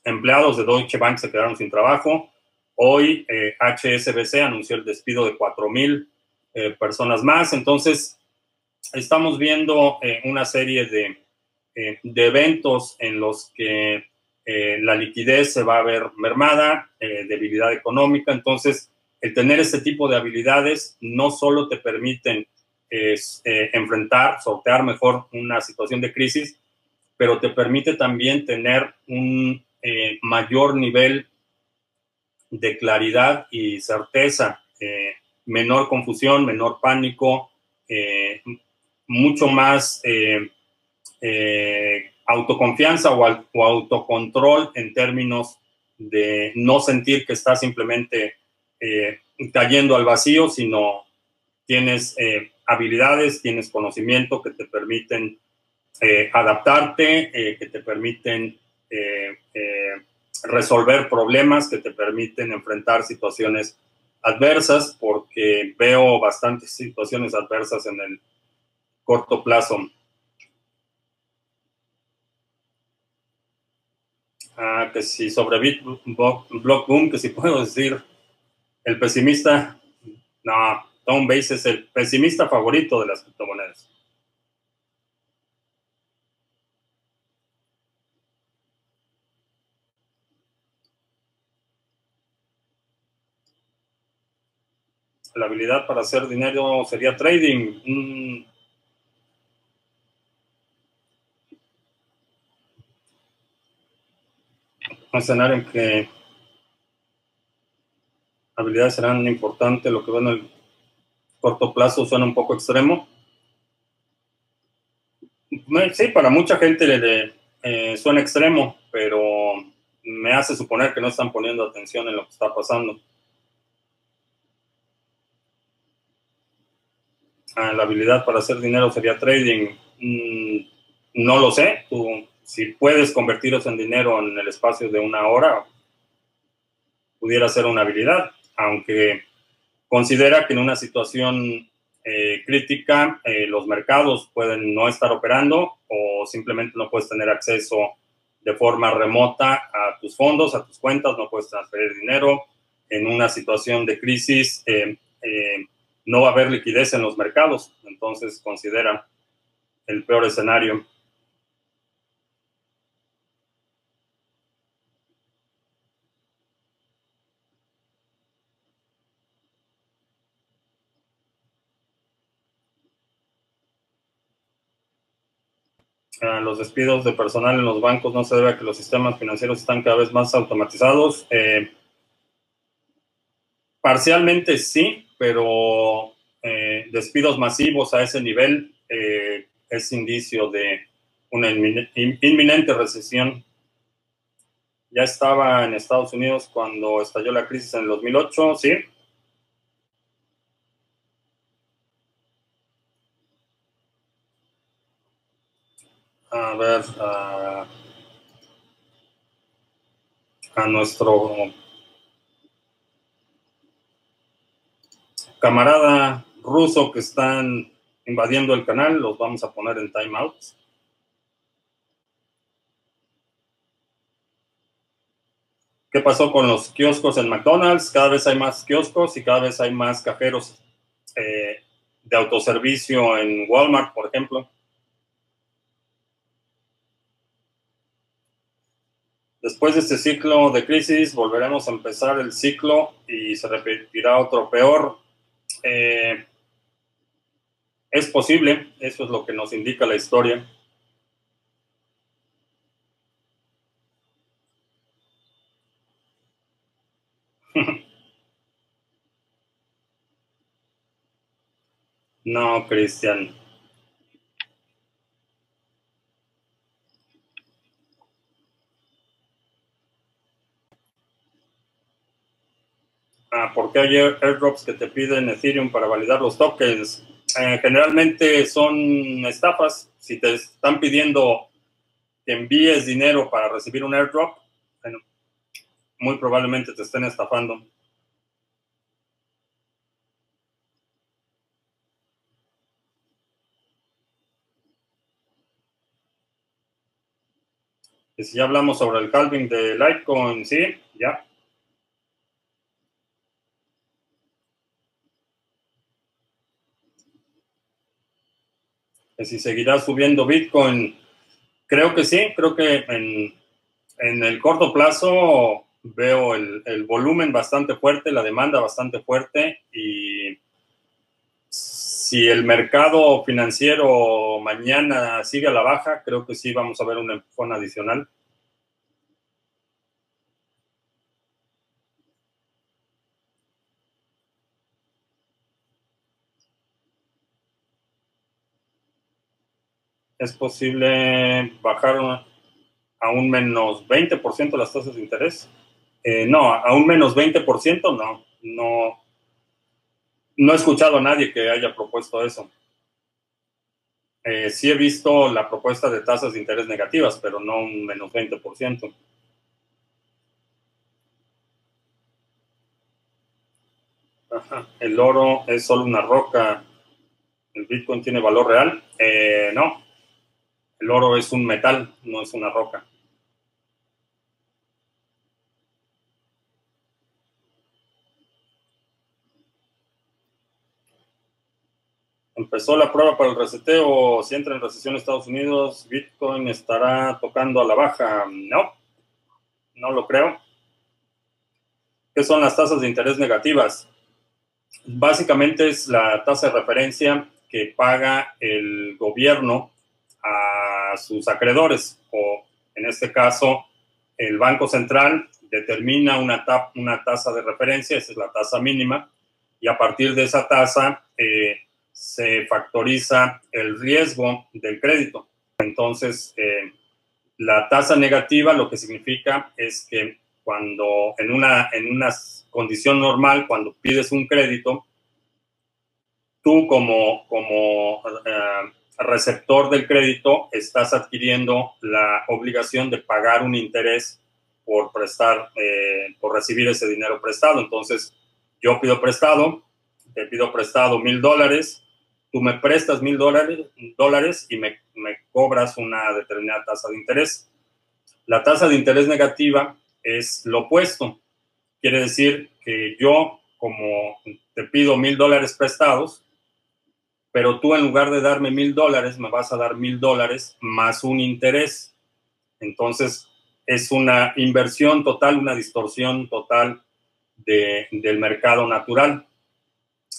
empleados de Deutsche Bank se quedaron sin trabajo. Hoy HSBC eh, anunció el despido de 4 mil eh, personas más. Entonces, estamos viendo una serie de, de, eventos en los que la liquidez se va a ver mermada, debilidad económica. Entonces, el tener este tipo de habilidades no solo te permiten eh, enfrentar, sortear mejor una situación de crisis, pero te permite también tener un eh, mayor nivel de claridad y certeza, eh, menor confusión, menor pánico, mucho más autoconfianza o, autocontrol en términos de no sentir que estás simplemente cayendo al vacío, sino tienes habilidades, tienes conocimiento que te permiten eh, adaptarte, eh, que te permiten eh, resolver problemas, que te permiten enfrentar situaciones adversas, porque veo bastantes situaciones adversas en el corto plazo. Ah, que si sobre Block Boom, que si puedo decir, el pesimista, no, Tom Base es el pesimista favorito de las criptomonedas. La habilidad para hacer dinero sería trading. Un escenario en que habilidades serán importantes. Lo que veo en el corto plazo suena un poco extremo. Sí, para mucha gente le, eh, suena extremo, pero me hace suponer que no están poniendo atención en lo que está pasando. Ah, la habilidad para hacer dinero sería trading. Mm, no lo sé. Tú, si puedes convertirlos en dinero en el espacio de una hora, pudiera ser una habilidad, aunque considera que en una situación eh, crítica eh, los mercados pueden no estar operando o simplemente no puedes tener acceso de forma remota a tus fondos, a tus cuentas, no puedes transferir dinero. En una situación de crisis eh, no va a haber liquidez en los mercados, entonces considera el peor escenario. Los despidos de personal en los bancos no se debe a que los sistemas financieros están cada vez más automatizados. Eh, parcialmente sí, pero eh, despidos masivos a ese nivel eh, es indicio de una inminente recesión. Ya estaba en Estados Unidos cuando estalló la crisis en el 2008, sí, a ver a, nuestro camarada ruso que están invadiendo el canal, los vamos a poner en timeout. ¿Qué pasó con los kioscos en McDonald's? Cada vez hay más kioscos y cada vez hay más cajeros eh, de autoservicio en Walmart, por ejemplo. Después de este ciclo de crisis, volveremos a empezar el ciclo y se repetirá otro peor. Eh, es posible, eso es lo que nos indica la historia. no, Cristian. ¿Por qué hay airdrops que te piden Ethereum para validar los tokens? Eh, generalmente son estafas. Si te están pidiendo que envíes dinero para recibir un airdrop, bueno, muy probablemente te estén estafando. Y si ya hablamos sobre el halving de Litecoin, sí, ya. Si seguirá subiendo Bitcoin. Creo que sí, creo que en, el corto plazo veo el, el, volumen bastante fuerte, la demanda bastante fuerte y si el mercado financiero mañana sigue a la baja, creo que sí vamos a ver un empujón adicional. Es posible bajar a un menos 20% las tasas de interés. Eh, no, a un menos 20% no, no, no he escuchado a nadie que haya propuesto eso. Eh, sí he visto la propuesta de tasas de interés negativas, pero no un menos 20%. El oro es solo una roca. ¿El Bitcoin tiene valor real? Eh, no, el oro es un metal, no es una roca. Empezó la prueba para el reseteo. Si entra en recesión Estados Unidos, Bitcoin estará tocando a la baja. No, no lo creo. ¿Qué son las tasas de interés negativas? Básicamente es la tasa de referencia que paga el gobierno a sus acreedores, o en este caso, el Banco Central determina una, una tasa de referencia, esa es la tasa mínima, y a partir de esa tasa eh, se factoriza el riesgo del crédito. Entonces, eh, la tasa negativa lo que significa es que cuando en una, en una condición normal, cuando pides un crédito, tú como, como eh, receptor del crédito estás adquiriendo la obligación de pagar un interés por prestar, eh, por recibir ese dinero prestado. Entonces, yo pido prestado, te pido prestado mil dólares, tú me prestas mil dólares, y me cobras una determinada tasa de interés. La tasa de interés negativa es lo opuesto. Quiere decir que yo, como te pido mil dólares prestados, pero tú en lugar de darme mil dólares, me vas a dar mil dólares más un interés. Entonces, es una inversión total, una distorsión total del mercado natural.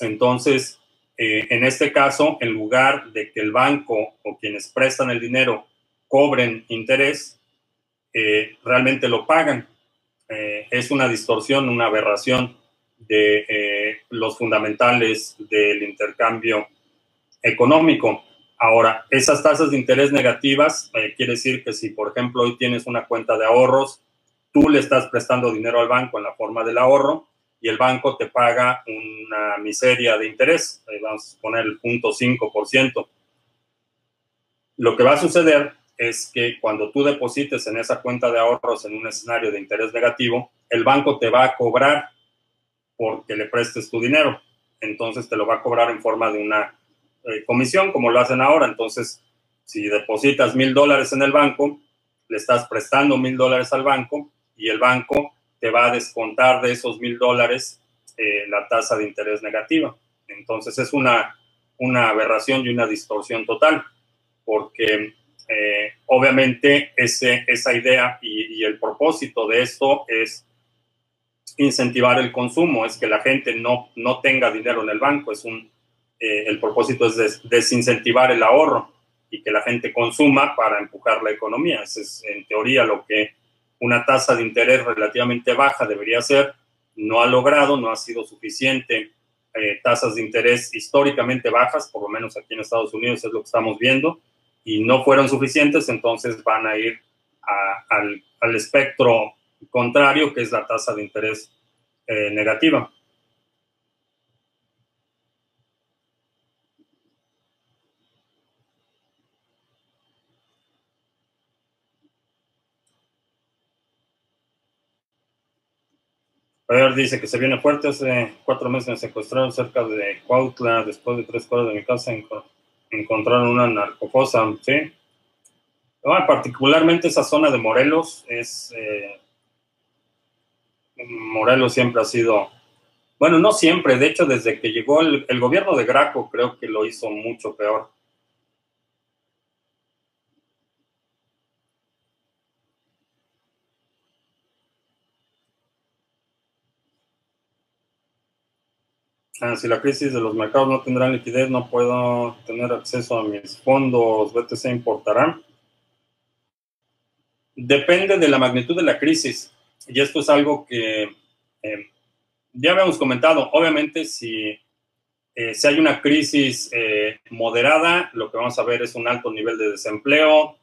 Entonces, eh, en este caso, en lugar de que el banco o quienes prestan el dinero cobren interés, eh, realmente lo pagan. Eh, es una distorsión, una aberración de los fundamentales del intercambio económico. Ahora, esas tasas de interés negativas eh, quiere decir que si, por ejemplo, hoy tienes una cuenta de ahorros, tú le estás prestando dinero al banco en la forma del ahorro y el banco te paga una miseria de interés, vamos a poner el punto 5%. Lo que va a suceder es que cuando tú deposites en esa cuenta de ahorros en un escenario de interés negativo, el banco te va a cobrar porque le prestes tu dinero. Entonces te lo va a cobrar en forma de una eh, comisión, como lo hacen ahora. Entonces, si depositas mil dólares en el banco, le estás prestando mil dólares al banco y el banco te va a descontar de esos mil dólares eh, la tasa de interés negativa. Entonces, es una, una aberración y una distorsión total, porque eh, obviamente ese, esa idea y, y el propósito de esto es incentivar el consumo, es que la gente no, no tenga dinero en el banco, es un, eh, el propósito es desincentivar el ahorro y que la gente consuma para empujar la economía. Ese es en teoría lo que una tasa de interés relativamente baja debería ser. No ha logrado, no ha sido suficiente. Eh, tasas de interés históricamente bajas, por lo menos aquí en Estados Unidos es lo que estamos viendo, y no fueron suficientes, entonces van a ir al, espectro contrario, que es la tasa de interés eh, negativa. Ver, dice que se viene fuerte. Hace cuatro meses me secuestraron cerca de Cuautla. Después de tres cuadras de mi casa encontraron una narcofosa. ¿sí? particularmente esa zona de Morelos es... Eh, Morelos siempre ha sido... Bueno, no siempre. De hecho, desde que llegó el, el gobierno de Graco, creo que lo hizo mucho peor. Ah, si la crisis de los mercados no tendrá liquidez, no puedo tener acceso a mis fondos, BTC importará. Depende de la magnitud de la crisis. Y esto es algo que eh, ya habíamos comentado. Obviamente, si, eh, hay una crisis eh, moderada, lo que vamos a ver es un alto nivel de desempleo,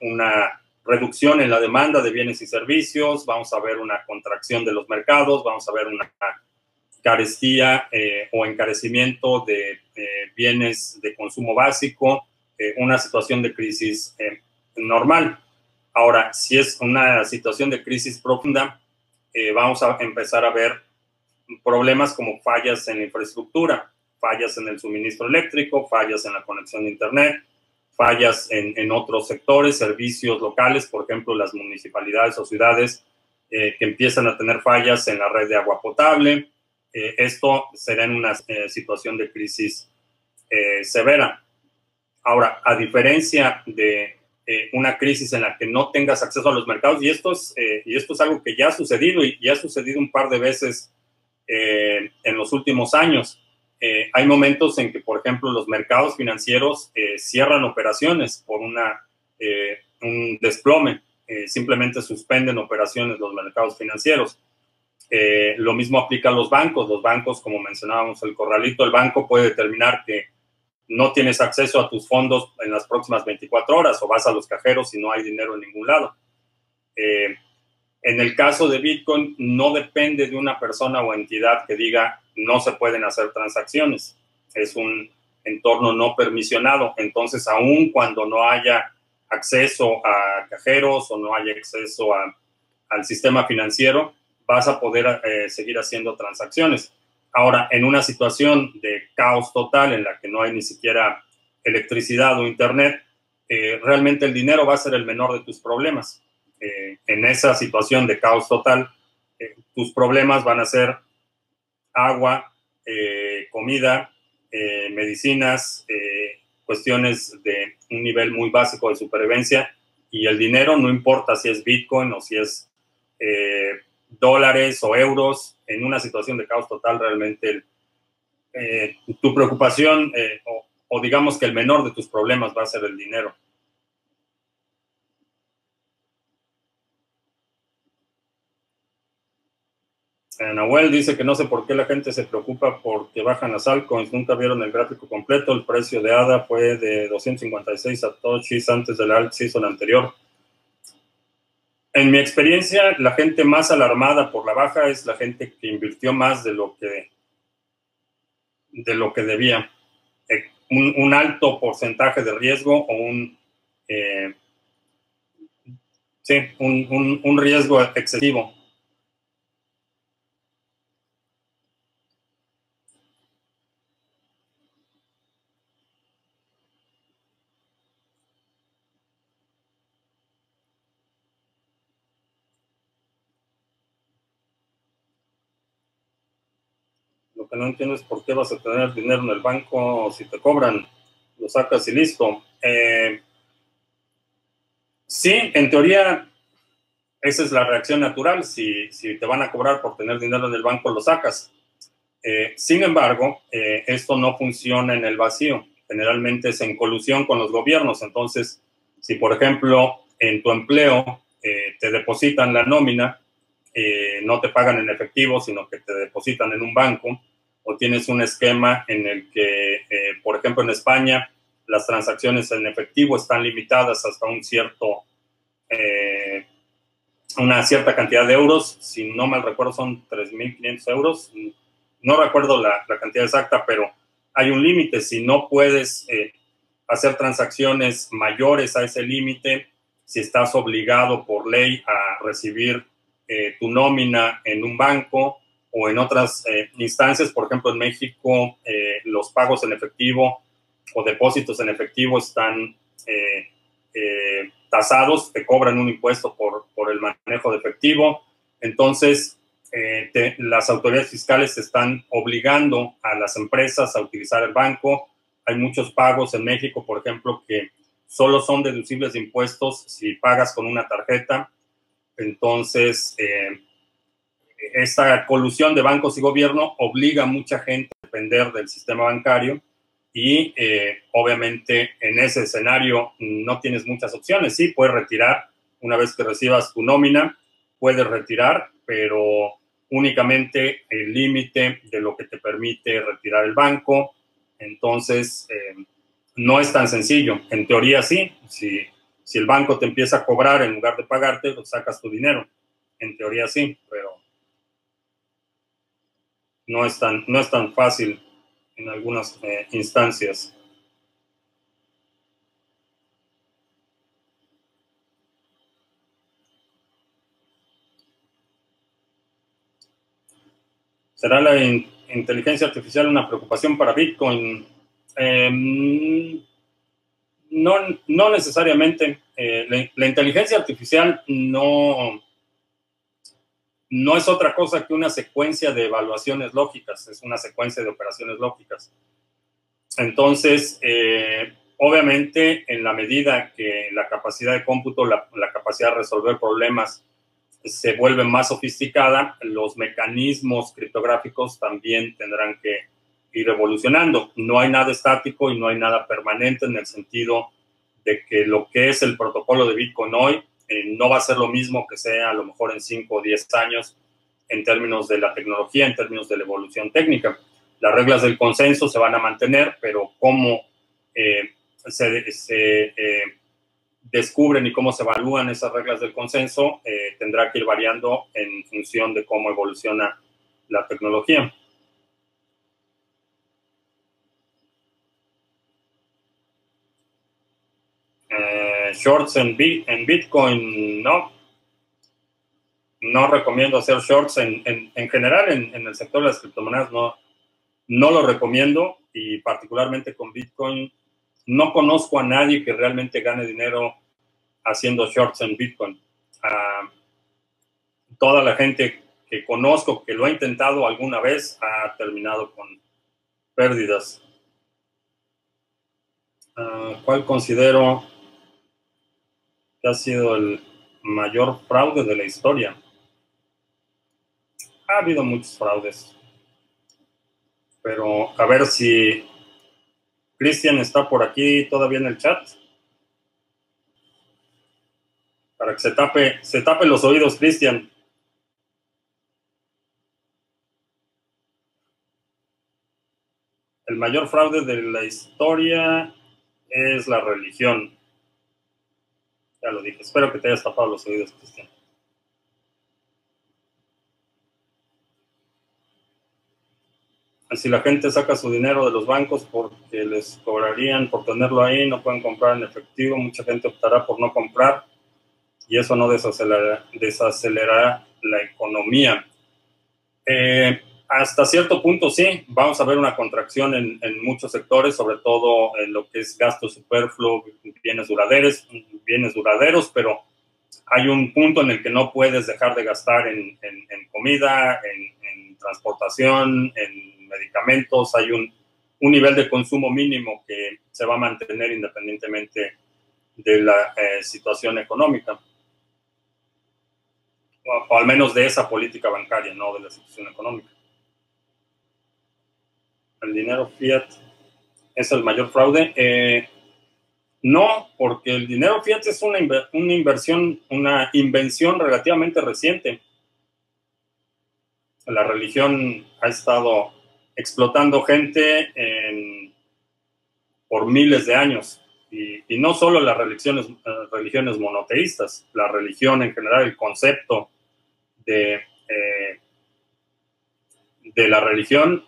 una reducción en la demanda de bienes y servicios, vamos a ver una contracción de los mercados, vamos a ver una carestía eh, o encarecimiento de eh, bienes de consumo básico, eh, una situación de crisis normal. Ahora, si es una situación de crisis profunda, vamos a empezar a ver problemas como fallas en la infraestructura, fallas en el suministro eléctrico, fallas en la conexión de Internet, fallas en, en otros sectores, servicios locales, por ejemplo, las municipalidades o ciudades que empiezan a tener fallas en la red de agua potable, eh, esto será en una eh, situación de crisis eh, severa. Ahora, a diferencia de una crisis en la que no tengas acceso a los mercados, y esto es, y esto es algo que ya ha sucedido y ya ha sucedido un par de veces en los últimos años. hay momentos en que, por ejemplo, los mercados financieros cierran operaciones por una, un desplome. eh, simplemente suspenden operaciones los mercados financieros. Eh, lo mismo aplica a los bancos. Los bancos, como mencionábamos el corralito, el banco puede determinar que no tienes acceso a tus fondos en las próximas 24 horas o vas a los cajeros y no hay dinero en ningún lado. Eh, en el caso de Bitcoin, no depende de una persona o entidad que diga no se pueden hacer transacciones. Es un entorno no permisionado. Entonces, aun cuando no haya acceso a cajeros o no haya acceso al sistema financiero, vas a poder eh, seguir haciendo transacciones. Ahora, en una situación de caos total en la que no hay ni siquiera electricidad o internet, eh, realmente el dinero va a ser el menor de tus problemas. Eh, en esa situación de caos total, tus problemas van a ser agua, comida, medicinas, cuestiones de un nivel muy básico de supervivencia y el dinero, no importa si es Bitcoin o si es dólares o euros en una situación de caos total, realmente eh, tu preocupación eh, o, digamos que el menor de tus problemas va a ser el dinero. Eh, Nahuel dice que no sé por qué la gente se preocupa porque bajan las altcoins. Nunca vieron el gráfico completo. El precio de ADA fue de 256 a satoshis antes del alt season anterior. En mi experiencia, la gente más alarmada por la baja es la gente que invirtió más de lo que, de lo que debía. Eh, un, alto porcentaje de riesgo o un, eh, sí, un riesgo excesivo. No entiendo es por qué vas a tener dinero en el banco si te cobran, lo sacas y listo. Eh, sí, en teoría, esa es la reacción natural. Si, si, te van a cobrar por tener dinero en el banco, lo sacas. Eh, sin embargo, eh, esto no funciona en el vacío. Generalmente es en colusión con los gobiernos. Entonces, si por ejemplo en tu empleo te depositan la nómina, no te pagan en efectivo, sino que te depositan en un banco, o tienes un esquema en el que, eh, por ejemplo, en España, las transacciones en efectivo están limitadas hasta un cierto, eh, una cierta cantidad de euros. Si no mal recuerdo, son 3.500 euros. No recuerdo la, cantidad exacta, pero hay un límite. Si no puedes eh, hacer transacciones mayores a ese límite, si estás obligado por ley a recibir tu nómina en un banco, o en otras eh, instancias, por ejemplo, en México, eh, los pagos en efectivo o depósitos en efectivo están eh, tasados, te cobran un impuesto por, por el manejo de efectivo. Entonces, las autoridades fiscales están obligando a las empresas a utilizar el banco. Hay muchos pagos en México, por ejemplo, que solo son deducibles de impuestos si pagas con una tarjeta. Entonces, esta colusión de bancos y gobierno obliga a mucha gente a depender del sistema bancario y eh, obviamente en ese escenario no tienes muchas opciones. Sí, puedes retirar una vez que recibas tu nómina, puedes retirar, pero únicamente el límite de lo que te permite retirar el banco. Entonces, eh, no es tan sencillo. En teoría sí, si, el banco te empieza a cobrar en lugar de pagarte, pues sacas tu dinero. En teoría sí, pero no es tan, no es tan fácil en algunas eh, instancias. ¿Será la inteligencia artificial una preocupación para Bitcoin? Em, no, no, necesariamente. Eh, la, inteligencia artificial no, no es otra cosa que una secuencia de evaluaciones lógicas, es una secuencia de operaciones lógicas. Entonces, eh, obviamente, en la medida que la capacidad de cómputo, la, capacidad de resolver problemas se vuelve más sofisticada, los mecanismos criptográficos también tendrán que ir evolucionando. No hay nada estático y no hay nada permanente en el sentido de que lo que es el protocolo de Bitcoin hoy no va a ser lo mismo que sea a lo mejor en 5 o 10 años en términos de la tecnología, en términos de la evolución técnica. Las reglas del consenso se van a mantener, pero cómo se, descubren y cómo se evalúan esas reglas del consenso tendrá que ir variando en función de cómo evoluciona la tecnología. Shorts en, Bitcoin, no. No recomiendo hacer shorts en, general en, el sector de las criptomonedas, no, no lo recomiendo y particularmente con Bitcoin. No conozco a nadie que realmente gane dinero haciendo shorts en Bitcoin. Ah, toda la gente que conozco que lo ha intentado alguna vez ha terminado con pérdidas. Ah, ¿Cuál considero ha sido el mayor fraude de la historia. Ha habido muchos fraudes. Pero a ver si Cristian está por aquí todavía en el chat. Para que se tape, se tape los oídos, Cristian. El mayor fraude de la historia es la religión. Ya lo dije. Espero que te hayas tapado los oídos, Cristian. Si la gente saca su dinero de los bancos porque les cobrarían por tenerlo ahí, no pueden comprar en efectivo, mucha gente optará por no comprar y eso no desacelerará, desacelerará la economía. Eh, hasta cierto punto sí, vamos a ver una contracción en, muchos sectores, sobre todo en lo que es gasto superfluo, bienes duraderos, bienes duraderos, pero hay un punto en el que no puedes dejar de gastar en, comida, en, transportación, en medicamentos, hay un, nivel de consumo mínimo que se va a mantener independientemente de la eh, situación económica. o al menos de esa política bancaria, no de la situación económica el dinero fiat es el mayor fraude. Eh, no, porque el dinero fiat es una, una inversión, una invención relativamente reciente. La religión ha estado explotando gente por miles de años. Y, no solo las religiones, eh, religiones monoteístas, la religión en general, el concepto de, eh, de la religión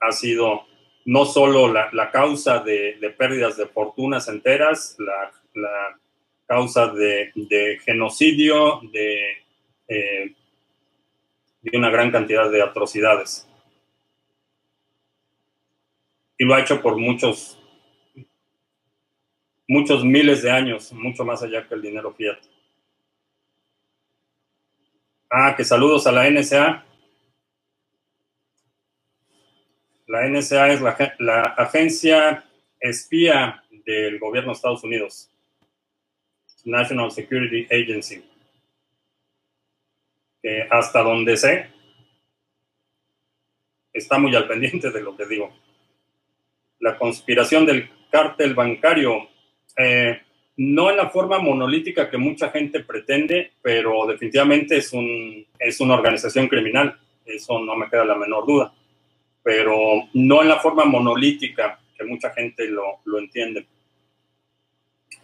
ha sido no solo la, causa de, pérdidas de fortunas enteras, la, causa de, genocidio, de, eh, de una gran cantidad de atrocidades. Y lo ha hecho por muchos, muchos miles de años, mucho más allá que el dinero fiat. Ah, que saludos a la NSA. La NSA es la, agencia espía del gobierno de Estados Unidos, National Security Agency, que hasta donde sé, está muy al pendiente de lo que digo. La conspiración del cártel bancario, eh, no en la forma monolítica que mucha gente pretende, pero definitivamente es, un, es una organización criminal, eso no me queda la menor duda pero no en la forma monolítica que mucha gente lo, lo entiende.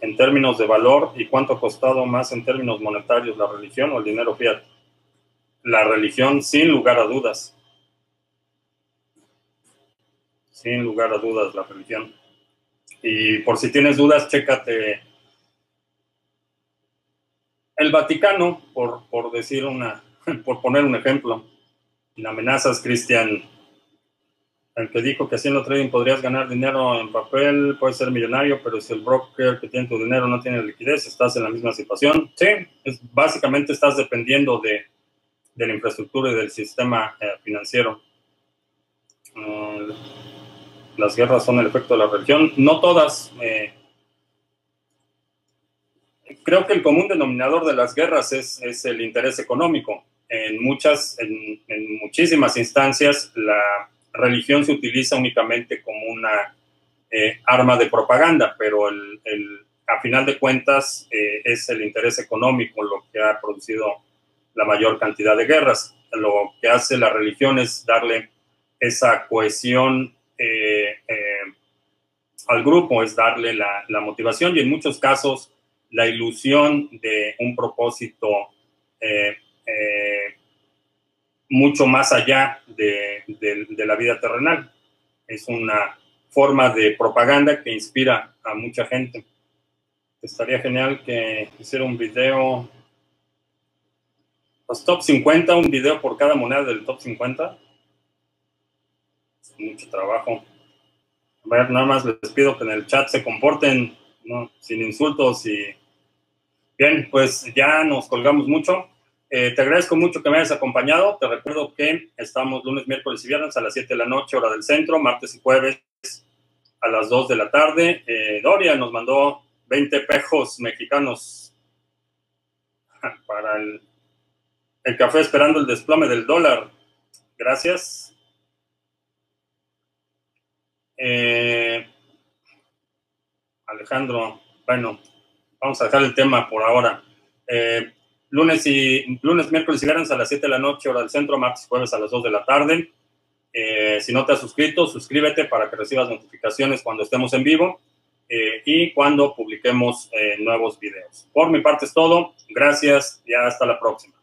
En términos de valor y cuánto ha costado más en términos monetarios la religión o el dinero fiat. La religión, sin lugar a dudas. Sin lugar a dudas, la religión. Y por si tienes dudas, chécate el Vaticano, por, por decir una, por poner un ejemplo. En amenazas, Cristian, el que dijo que haciendo trading podrías ganar dinero en papel, puedes ser millonario, pero si el broker que tiene tu dinero no tiene liquidez, estás en la misma situación. Sí, es, básicamente estás dependiendo de, de, la infraestructura y del sistema eh, financiero. Uh, las guerras son el efecto de la religión. No todas. Eh, creo que el común denominador de las guerras es, es el interés económico. En muchas, en, en muchísimas instancias, la religión se utiliza únicamente como una eh, arma de propaganda, pero el, a final de cuentas es el interés económico lo que ha producido la mayor cantidad de guerras. Lo que hace la religión es darle esa cohesión al grupo, es darle la, la, motivación y en muchos casos la ilusión de un propósito mucho más allá de, la vida terrenal. Es una forma de propaganda que inspira a mucha gente. Estaría genial que hiciera un video, los top 50, un video por cada moneda del top 50. Es mucho trabajo. A ver, nada más les pido que en el chat se comporten sin insultos y... Bien, pues ya nos colgamos mucho. Eh, te agradezco mucho que me hayas acompañado. Te recuerdo que estamos lunes, miércoles y viernes a las 7 de la noche, hora del centro, martes y jueves a las 2 de la tarde. Eh, Doria nos mandó 20 pejos mexicanos para el, café esperando el desplome del dólar. Gracias. Eh, Alejandro, bueno, vamos a dejar el tema por ahora. Eh, lunes y lunes, miércoles y viernes a las 7 de la noche, hora del centro, martes y jueves a las 2 de la tarde. Eh, si no te has suscrito, suscríbete para que recibas notificaciones cuando estemos en vivo eh, y cuando publiquemos eh, nuevos videos. Por mi parte es todo. Gracias y hasta la próxima.